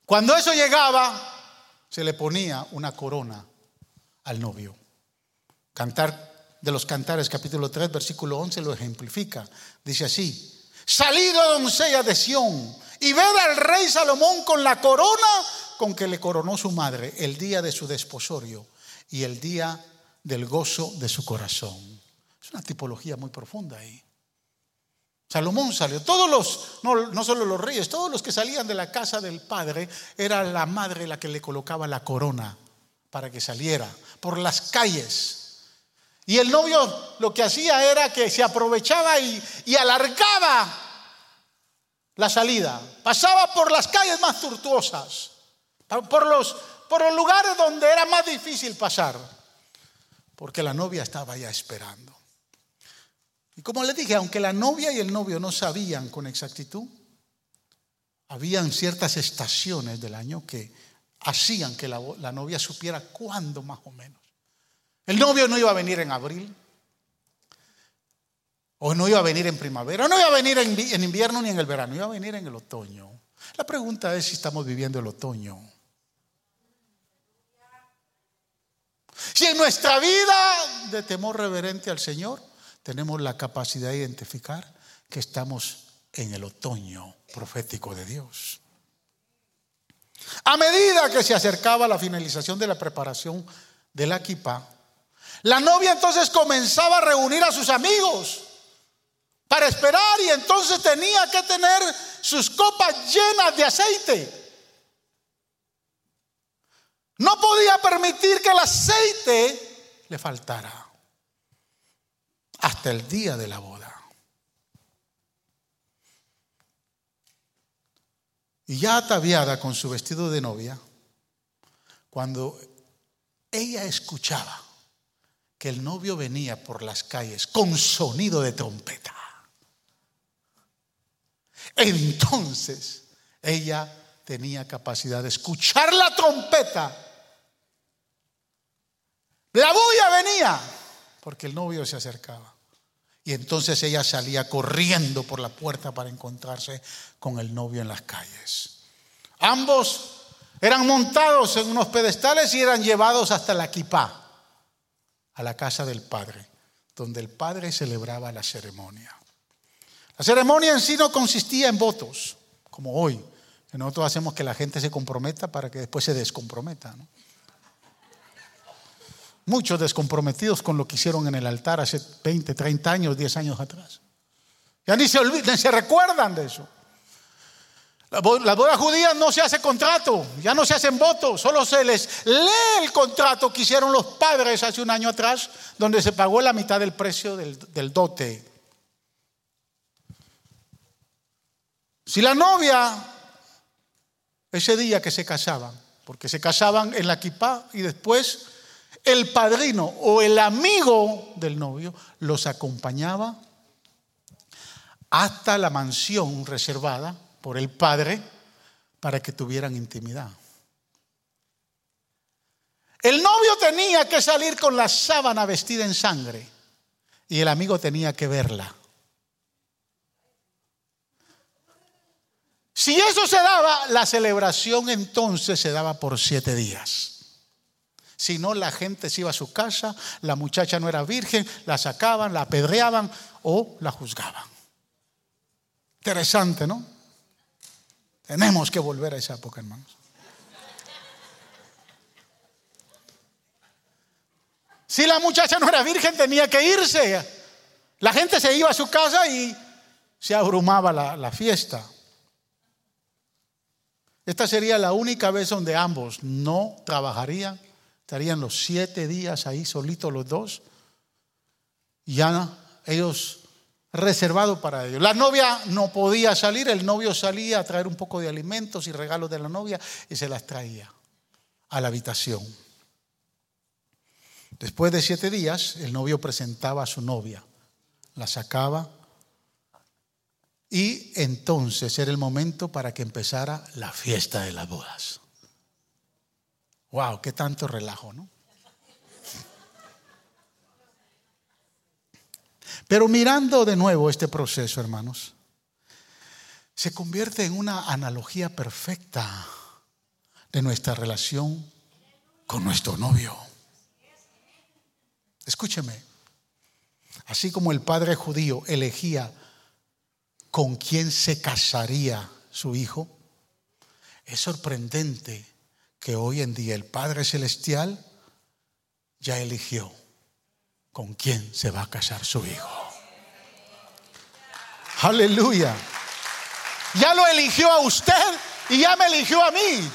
[SPEAKER 1] Cuando eso llegaba, se le ponía una corona al novio. Cantar de los Cantares, capítulo 3, versículo 11, lo ejemplifica. Dice así: Salido doncella de Sión y ved al rey Salomón con la corona con que le coronó su madre el día de su desposorio y el día del gozo de su corazón. Es una tipología muy profunda ahí. Salomón salió. Todos los, no, no, solo los reyes, todos los que salían de la casa del padre, era la madre la que le colocaba la corona para que saliera por las calles. Y el novio lo que hacía era que se aprovechaba y, y alargaba la salida. Pasaba por las calles más tortuosas, por los, lugares donde era más difícil pasar, porque la novia estaba ya esperando. Y como les dije, aunque la novia y el novio no sabían con exactitud, habían ciertas estaciones del año que hacían que la, novia supiera cuándo más o menos. El novio no iba a venir en abril, o no iba a venir en primavera, no iba a venir en, en invierno ni en el verano, iba a venir en el otoño. La pregunta es si estamos viviendo el otoño. Si en nuestra vida de temor reverente al Señor tenemos la capacidad de identificar que estamos en el otoño profético de Dios. A medida que se acercaba la finalización de la preparación de la equipa, la novia entonces comenzaba a reunir a sus amigos para esperar y entonces tenía que tener sus copas llenas de aceite. No podía permitir que el aceite le faltara hasta el día de la boda. Y ya ataviada con su vestido de novia, cuando ella escuchaba que el novio venía por las calles con sonido de trompeta. Entonces ella tenía capacidad de escuchar la trompeta. La bulla venía porque el novio se acercaba. Y entonces ella salía corriendo por la puerta para encontrarse con el novio en las calles. Ambos eran montados en unos pedestales y eran llevados hasta la kipá, a la casa del padre, donde el padre celebraba la ceremonia. La ceremonia en sí no consistía en votos, como hoy, que nosotros hacemos que la gente se comprometa para que después se descomprometa. ¿no? Muchos descomprometidos con lo que hicieron en el altar hace 20, 30 años, 10 años atrás. Ya ni se, olvidan, se recuerdan de eso. La boda judía no se hace contrato, ya no se hacen votos, solo se les lee el contrato que hicieron los padres hace un año atrás, donde se pagó la mitad del precio del, del dote. Si la novia, ese día que se casaban, porque se casaban en la kipá y después el padrino o el amigo del novio los acompañaba hasta la mansión reservada por el padre para que tuvieran intimidad. El novio tenía que salir con la sábana vestida en sangre y el amigo tenía que verla. Si eso se daba, la celebración entonces se daba por siete días. Si no, la gente se iba a su casa, la muchacha no era virgen, la sacaban, la apedreaban o la juzgaban. Interesante, ¿no? Tenemos que volver a esa época, hermanos. Si la muchacha no era virgen, tenía que irse. La gente se iba a su casa y se abrumaba la, fiesta. Esta sería la única vez donde ambos no trabajarían Estarían los siete días ahí solitos los dos. Ya ellos reservados para ellos. La novia no podía salir, el novio salía a traer un poco de alimentos y regalos de la novia y se las traía a la habitación. Después de siete días, el novio presentaba a su novia, la sacaba y entonces era el momento para que empezara la fiesta de las bodas. Wow, qué tanto relajo, ¿no? Pero mirando de nuevo este proceso, hermanos, se convierte en una analogía perfecta de nuestra relación con nuestro novio. Escúcheme, así como el padre judío elegía con quién se casaría su hijo, es sorprendente que hoy en día el Padre Celestial ya eligió con quién se va a casar su hijo. Aleluya. Ya lo eligió a usted y ya me eligió a mí.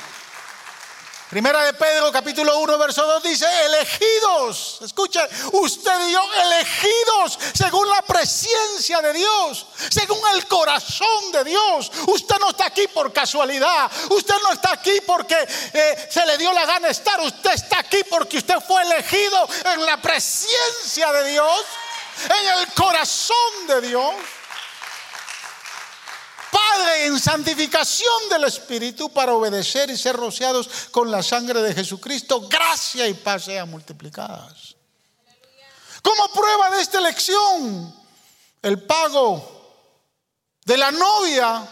[SPEAKER 1] Primera de Pedro capítulo 1 verso 2 dice, elegidos, escuchen, usted y yo elegidos según la presencia de Dios, según el corazón de Dios. Usted no está aquí por casualidad, usted no está aquí porque eh, se le dio la gana estar, usted está aquí porque usted fue elegido en la presencia de Dios, en el corazón de Dios. Padre, en santificación del Espíritu para obedecer y ser rociados con la sangre de Jesucristo, gracia y paz sean multiplicadas. Como prueba de esta elección, el pago de la novia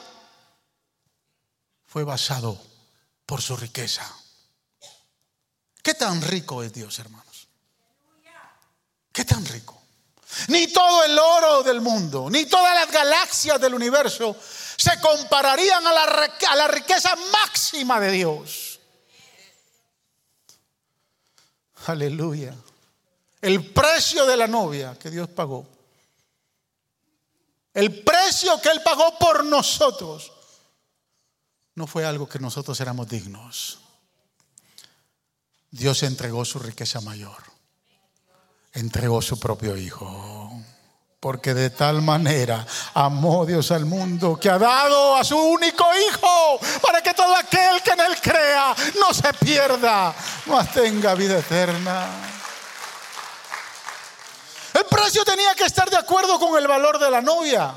[SPEAKER 1] fue basado por su riqueza. ¿Qué tan rico es Dios, hermanos? ¿Qué tan rico? Ni todo el oro del mundo, ni todas las galaxias del universo se compararían a la, a la riqueza máxima de Dios. Aleluya. El precio de la novia que Dios pagó. El precio que Él pagó por nosotros no fue algo que nosotros éramos dignos. Dios entregó su riqueza mayor. Entregó su propio Hijo. Porque de tal manera amó Dios al mundo que ha dado a su único Hijo para que todo aquel que en Él crea no se pierda, mas tenga vida eterna. El precio tenía que estar de acuerdo con el valor de la novia.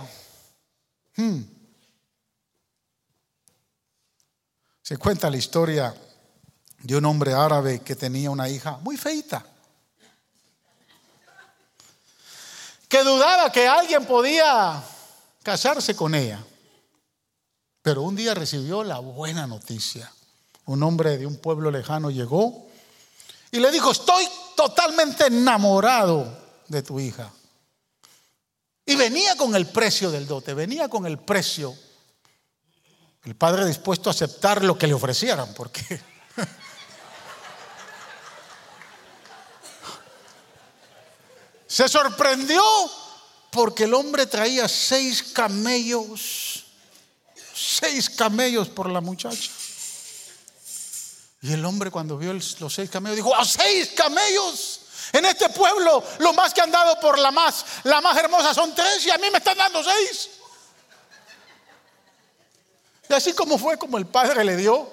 [SPEAKER 1] Hmm. Se cuenta la historia de un hombre árabe que tenía una hija muy feita. Que dudaba que alguien podía casarse con ella. Pero un día recibió la buena noticia. Un hombre de un pueblo lejano llegó y le dijo, estoy totalmente enamorado de tu hija. Y venía con el precio del dote, venía con el precio. El padre dispuesto a aceptar lo que le ofrecieran, porque Se sorprendió porque el hombre traía seis camellos, seis camellos por la muchacha. Y el hombre cuando vio los seis camellos dijo, ¡a seis camellos! En este pueblo, lo más que han dado por la más, la más hermosa son tres y a mí me están dando seis. Y así como fue como el padre le dio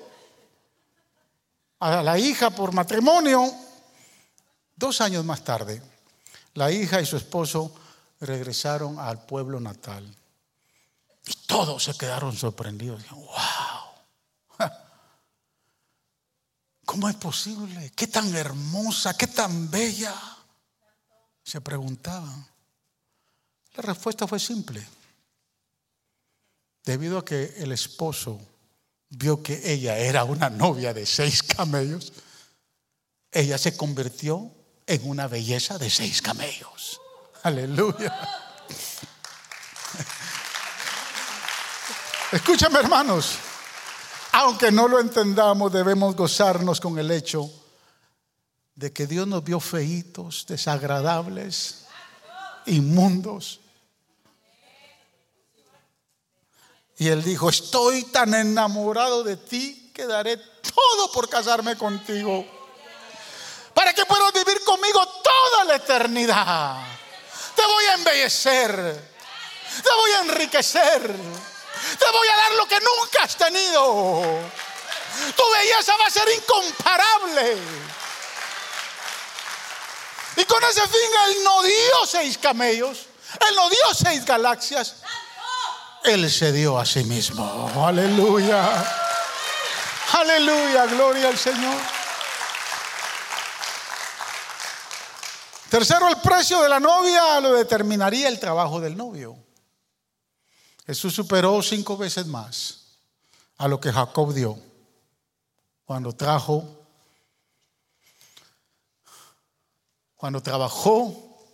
[SPEAKER 1] a la hija por matrimonio, dos años más tarde, la hija y su esposo regresaron al pueblo natal. Y todos se quedaron sorprendidos. wow. *laughs* ¿Cómo es posible? ¿Qué tan hermosa? ¿Qué tan bella? Se preguntaban. La respuesta fue simple. Debido a que el esposo vio que ella era una novia de seis camellos, ella se convirtió en una belleza de seis camellos. Aleluya. Escúchame hermanos, aunque no lo entendamos, debemos gozarnos con el hecho de que Dios nos vio feitos, desagradables, inmundos. Y él dijo, estoy tan enamorado de ti que daré todo por casarme contigo para que puedas vivir conmigo toda la eternidad. Te voy a embellecer, te voy a enriquecer, te voy a dar lo que nunca has tenido. Tu belleza va a ser incomparable. Y con ese fin Él no dio seis camellos, Él no dio seis galaxias, Él se dio a sí mismo. Aleluya. Aleluya, gloria al Señor. Tercero, el precio de la novia lo determinaría el trabajo del novio. Jesús superó cinco veces más a lo que Jacob dio cuando trajo, cuando trabajó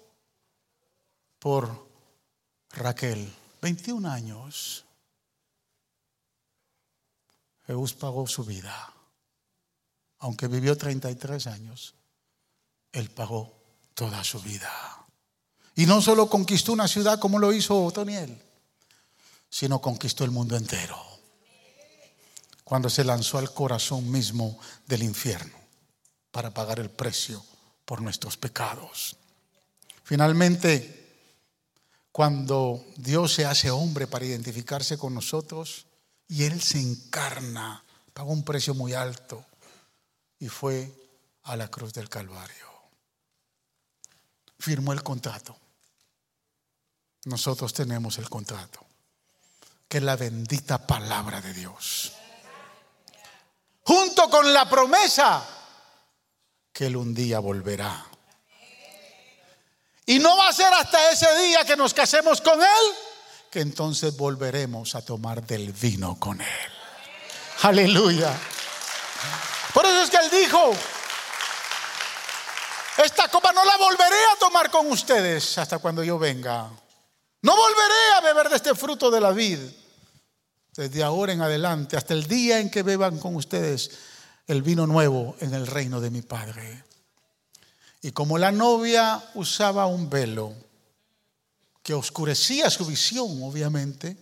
[SPEAKER 1] por Raquel. 21 años. Jesús pagó su vida. Aunque vivió 33 años, él pagó toda su vida. Y no solo conquistó una ciudad como lo hizo Otoniel, sino conquistó el mundo entero. Cuando se lanzó al corazón mismo del infierno para pagar el precio por nuestros pecados. Finalmente, cuando Dios se hace hombre para identificarse con nosotros y Él se encarna, pagó un precio muy alto y fue a la cruz del Calvario firmó el contrato. Nosotros tenemos el contrato, que es la bendita palabra de Dios. Junto con la promesa que Él un día volverá. Y no va a ser hasta ese día que nos casemos con Él, que entonces volveremos a tomar del vino con Él. Aleluya. Por eso es que Él dijo, esta copa no la volveré a tomar con ustedes hasta cuando yo venga. No volveré a beber de este fruto de la vid desde ahora en adelante, hasta el día en que beban con ustedes el vino nuevo en el reino de mi Padre. Y como la novia usaba un velo que oscurecía su visión, obviamente,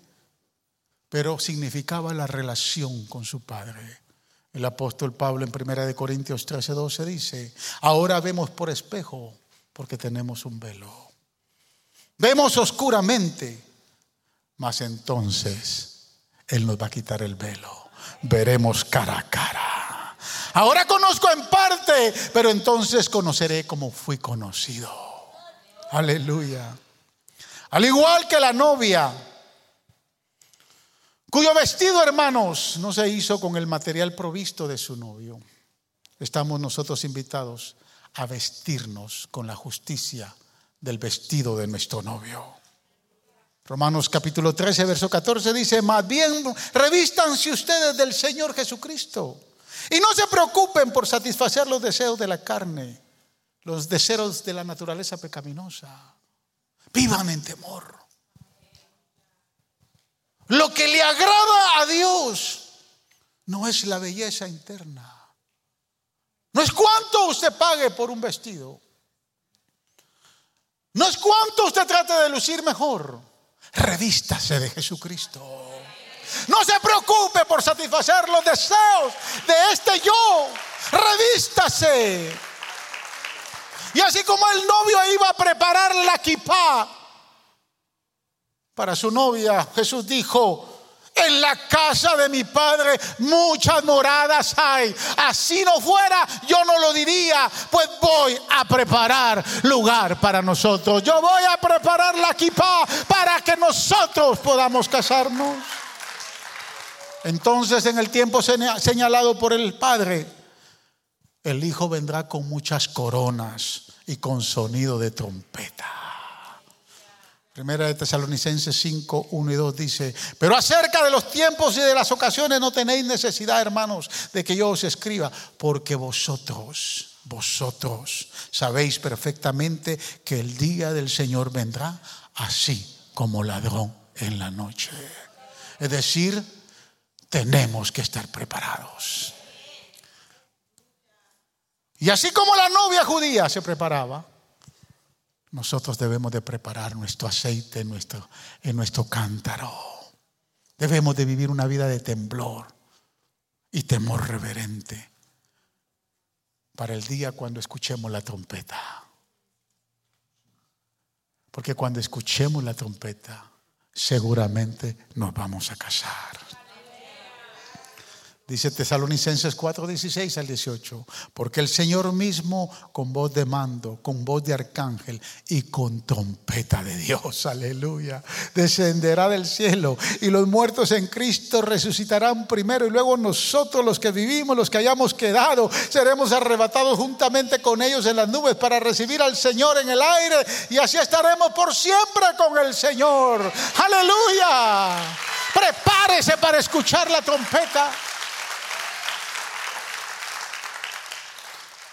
[SPEAKER 1] pero significaba la relación con su Padre. El apóstol Pablo en 1 Corintios 13, 12 dice, ahora vemos por espejo porque tenemos un velo. Vemos oscuramente, mas entonces Él nos va a quitar el velo. Veremos cara a cara. Ahora conozco en parte, pero entonces conoceré como fui conocido. Aleluya. Al igual que la novia, cuyo vestido, hermanos, no se hizo con el material provisto de su novio. Estamos nosotros invitados a vestirnos con la justicia del vestido de nuestro novio. Romanos capítulo 13, verso 14 dice, más bien revístanse ustedes del Señor Jesucristo y no se preocupen por satisfacer los deseos de la carne, los deseos de la naturaleza pecaminosa. Vivan en temor. Lo que le agrada a Dios no es la belleza interna. No es cuánto usted pague por un vestido. No es cuánto usted trate de lucir mejor. Revístase de Jesucristo. No se preocupe por satisfacer los deseos de este yo. Revístase. Y así como el novio iba a preparar la kipá para su novia, Jesús dijo, en la casa de mi padre muchas moradas hay. Así no fuera, yo no lo diría, pues voy a preparar lugar para nosotros. Yo voy a preparar la equipa para que nosotros podamos casarnos. Entonces, en el tiempo señalado por el Padre, el Hijo vendrá con muchas coronas y con sonido de trompeta. Primera de Tesalonicenses 5, 1 y 2 dice, pero acerca de los tiempos y de las ocasiones no tenéis necesidad, hermanos, de que yo os escriba, porque vosotros, vosotros sabéis perfectamente que el día del Señor vendrá así como ladrón en la noche. Es decir, tenemos que estar preparados. Y así como la novia judía se preparaba, nosotros debemos de preparar nuestro aceite en nuestro, en nuestro cántaro. Debemos de vivir una vida de temblor y temor reverente para el día cuando escuchemos la trompeta. Porque cuando escuchemos la trompeta, seguramente nos vamos a casar. Dice Tesalonicenses 4, 16 al 18. Porque el Señor mismo con voz de mando, con voz de arcángel y con trompeta de Dios, *laughs* aleluya, descenderá del cielo y los muertos en Cristo resucitarán primero y luego nosotros los que vivimos, los que hayamos quedado, seremos arrebatados juntamente con ellos en las nubes para recibir al Señor en el aire y así estaremos por siempre con el Señor. Aleluya. Prepárese para escuchar la trompeta.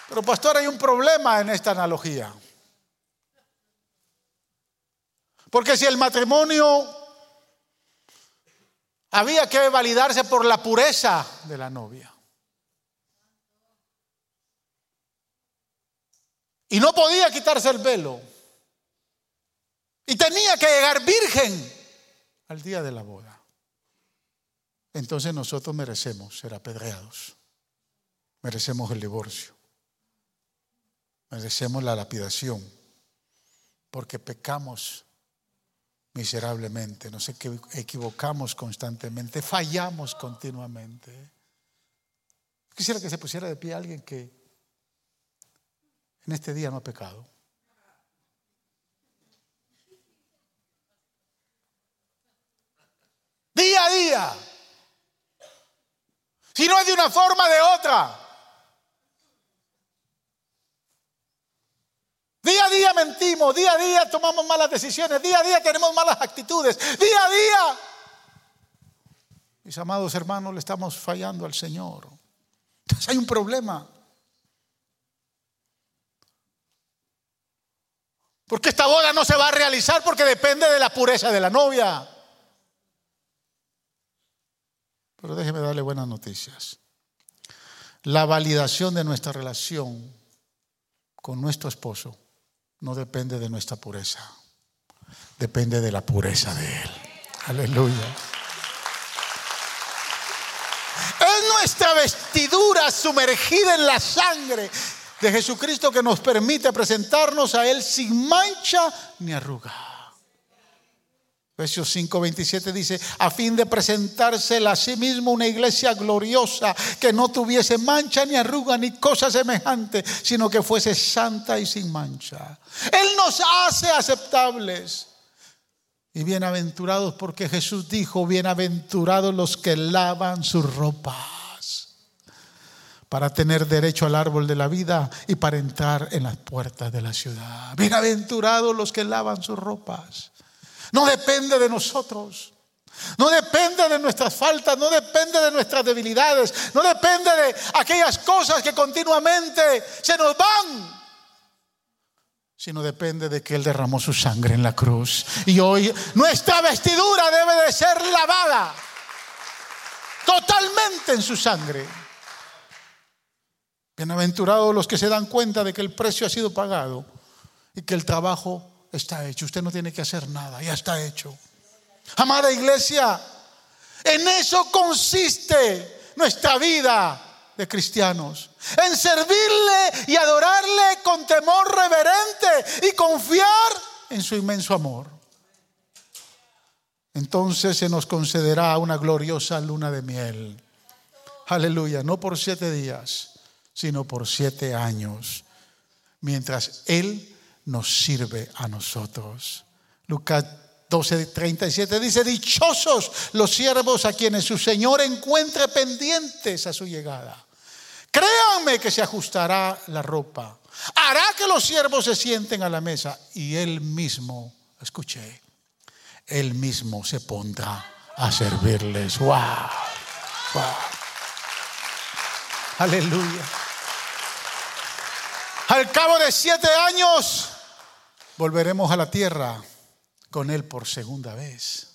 [SPEAKER 1] Pero pastor, hay un problema en esta analogía. Porque si el matrimonio había que validarse por la pureza de la novia. Y no podía quitarse el velo. Y tenía que llegar virgen al día de la boda. Entonces nosotros merecemos ser apedreados. Merecemos el divorcio merecemos la lapidación, porque pecamos miserablemente, nos equivocamos constantemente, fallamos continuamente. Quisiera que se pusiera de pie alguien que en este día no ha pecado. Día a día. Si no es de una forma, de otra. Día a día mentimos, día a día tomamos malas decisiones, día a día tenemos malas actitudes, día a día. Mis amados hermanos, le estamos fallando al Señor. Entonces hay un problema. Porque esta boda no se va a realizar porque depende de la pureza de la novia. Pero déjeme darle buenas noticias. La validación de nuestra relación con nuestro esposo no depende de nuestra pureza, depende de la pureza de Él. Aleluya. Es nuestra vestidura sumergida en la sangre de Jesucristo que nos permite presentarnos a Él sin mancha ni arruga. Efesios 5:27 dice, a fin de presentársela a sí mismo una iglesia gloriosa, que no tuviese mancha ni arruga ni cosa semejante, sino que fuese santa y sin mancha. Él nos hace aceptables. Y bienaventurados porque Jesús dijo, bienaventurados los que lavan sus ropas, para tener derecho al árbol de la vida y para entrar en las puertas de la ciudad. Bienaventurados los que lavan sus ropas. No depende de nosotros. No depende de nuestras faltas, no depende de nuestras debilidades, no depende de aquellas cosas que continuamente se nos van, sino depende de que Él derramó su sangre en la cruz. Y hoy nuestra vestidura debe de ser lavada totalmente en su sangre. Bienaventurados los que se dan cuenta de que el precio ha sido pagado y que el trabajo está hecho. Usted no tiene que hacer nada, ya está hecho. Amada iglesia, en eso consiste nuestra vida de cristianos. En servirle y adorarle con temor reverente y confiar en su inmenso amor. Entonces se nos concederá una gloriosa luna de miel. Aleluya, no por siete días, sino por siete años. Mientras Él nos sirve a nosotros. Lucas 12:37 dice, dichosos los siervos a quienes su Señor encuentre pendientes a su llegada. Créanme que se ajustará la ropa. Hará que los siervos se sienten a la mesa y él mismo, escuché, él mismo se pondrá a servirles. Wow. wow. Aleluya. Al cabo de siete años, volveremos a la tierra con Él por segunda vez.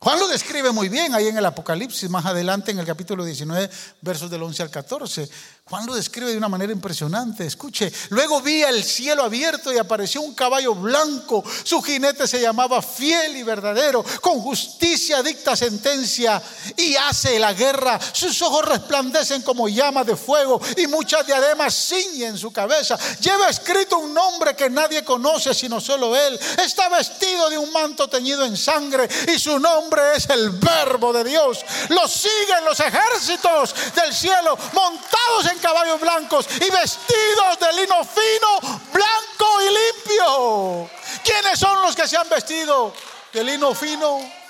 [SPEAKER 1] Juan lo describe muy bien ahí en el Apocalipsis, más adelante en el capítulo 19, versos del 11 al 14. Juan lo describe de una manera impresionante. Escuche, luego vi el cielo abierto y apareció un caballo blanco. Su jinete se llamaba fiel y verdadero. Con justicia dicta sentencia y hace la guerra. Sus ojos resplandecen como llamas de fuego y muchas diademas ciñen su cabeza. Lleva escrito un nombre que nadie conoce sino solo él. Está vestido de un manto teñido en sangre y su nombre es el verbo de Dios. Lo siguen los ejércitos del cielo montados en caballos blancos y vestidos de lino fino, blanco y limpio. ¿Quiénes son los que se han vestido de lino fino?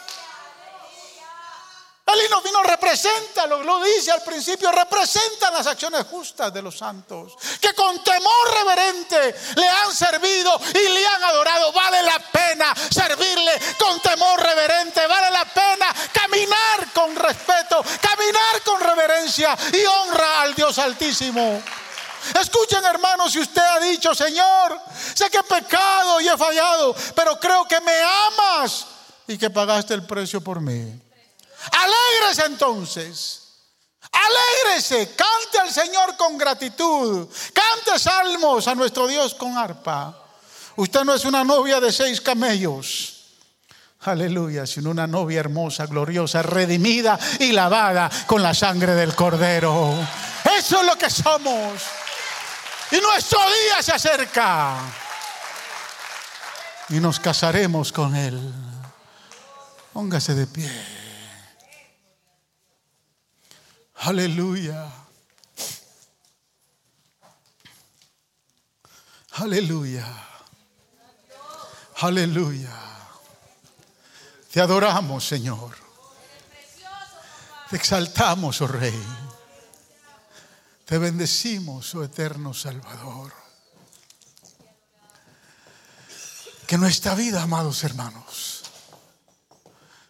[SPEAKER 1] El fino representa, lo, lo, dice al principio, representa las acciones justas de los santos, que con temor reverente le han servido y le han adorado. Vale la pena servirle con temor reverente, vale la pena caminar con respeto, caminar con reverencia y honra al Dios Altísimo. Escuchen hermanos, si usted ha dicho, Señor, sé que he pecado y he fallado, pero creo que me amas y que pagaste el precio por mí. Alégrese entonces. Alégrese, cante al Señor con gratitud, cante salmos a nuestro Dios con arpa. Usted no es una novia de seis camellos, aleluya, sino una novia hermosa, gloriosa, redimida y lavada con la sangre del Cordero. Eso es lo que somos. Y nuestro día se acerca. Y nos casaremos con Él. Póngase de pie. Aleluya. Aleluya. Aleluya. Te adoramos, Señor. Te exaltamos, oh Rey. Te bendecimos, oh eterno Salvador. Que nuestra vida, amados hermanos,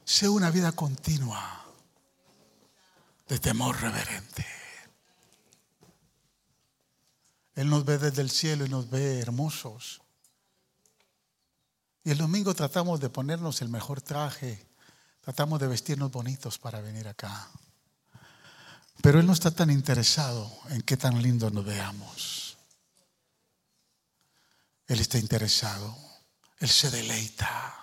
[SPEAKER 1] sea una vida continua de temor reverente. Él nos ve desde el cielo y nos ve hermosos. Y el domingo tratamos de ponernos el mejor traje, tratamos de vestirnos bonitos para venir acá. Pero Él no está tan interesado en qué tan lindo nos veamos. Él está interesado, Él se deleita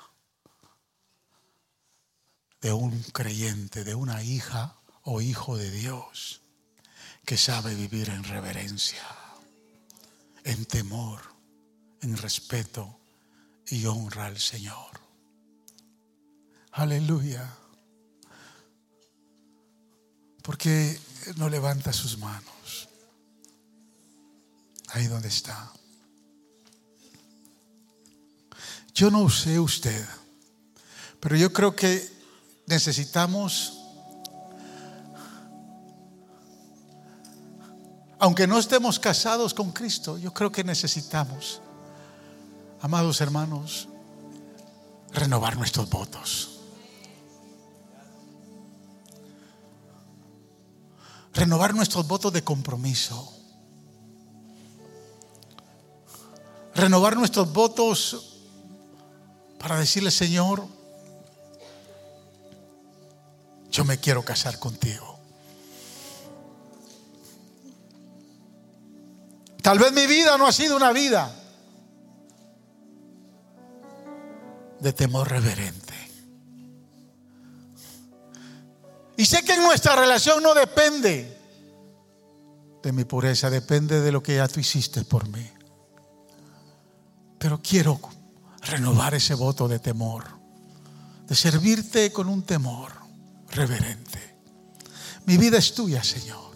[SPEAKER 1] de un creyente, de una hija o hijo de Dios que sabe vivir en reverencia, en temor, en respeto y honra al Señor. Aleluya. Porque no levanta sus manos. Ahí donde está. Yo no sé usted, pero yo creo que necesitamos, aunque no estemos casados con Cristo, yo creo que necesitamos, amados hermanos, renovar nuestros votos. Renovar nuestros votos de compromiso. Renovar nuestros votos para decirle, Señor, yo me quiero casar contigo. Tal vez mi vida no ha sido una vida de temor reverente. Y sé que en nuestra relación no depende de mi pureza, depende de lo que ya tú hiciste por mí. Pero quiero renovar ese voto de temor, de servirte con un temor reverente. Mi vida es tuya, Señor.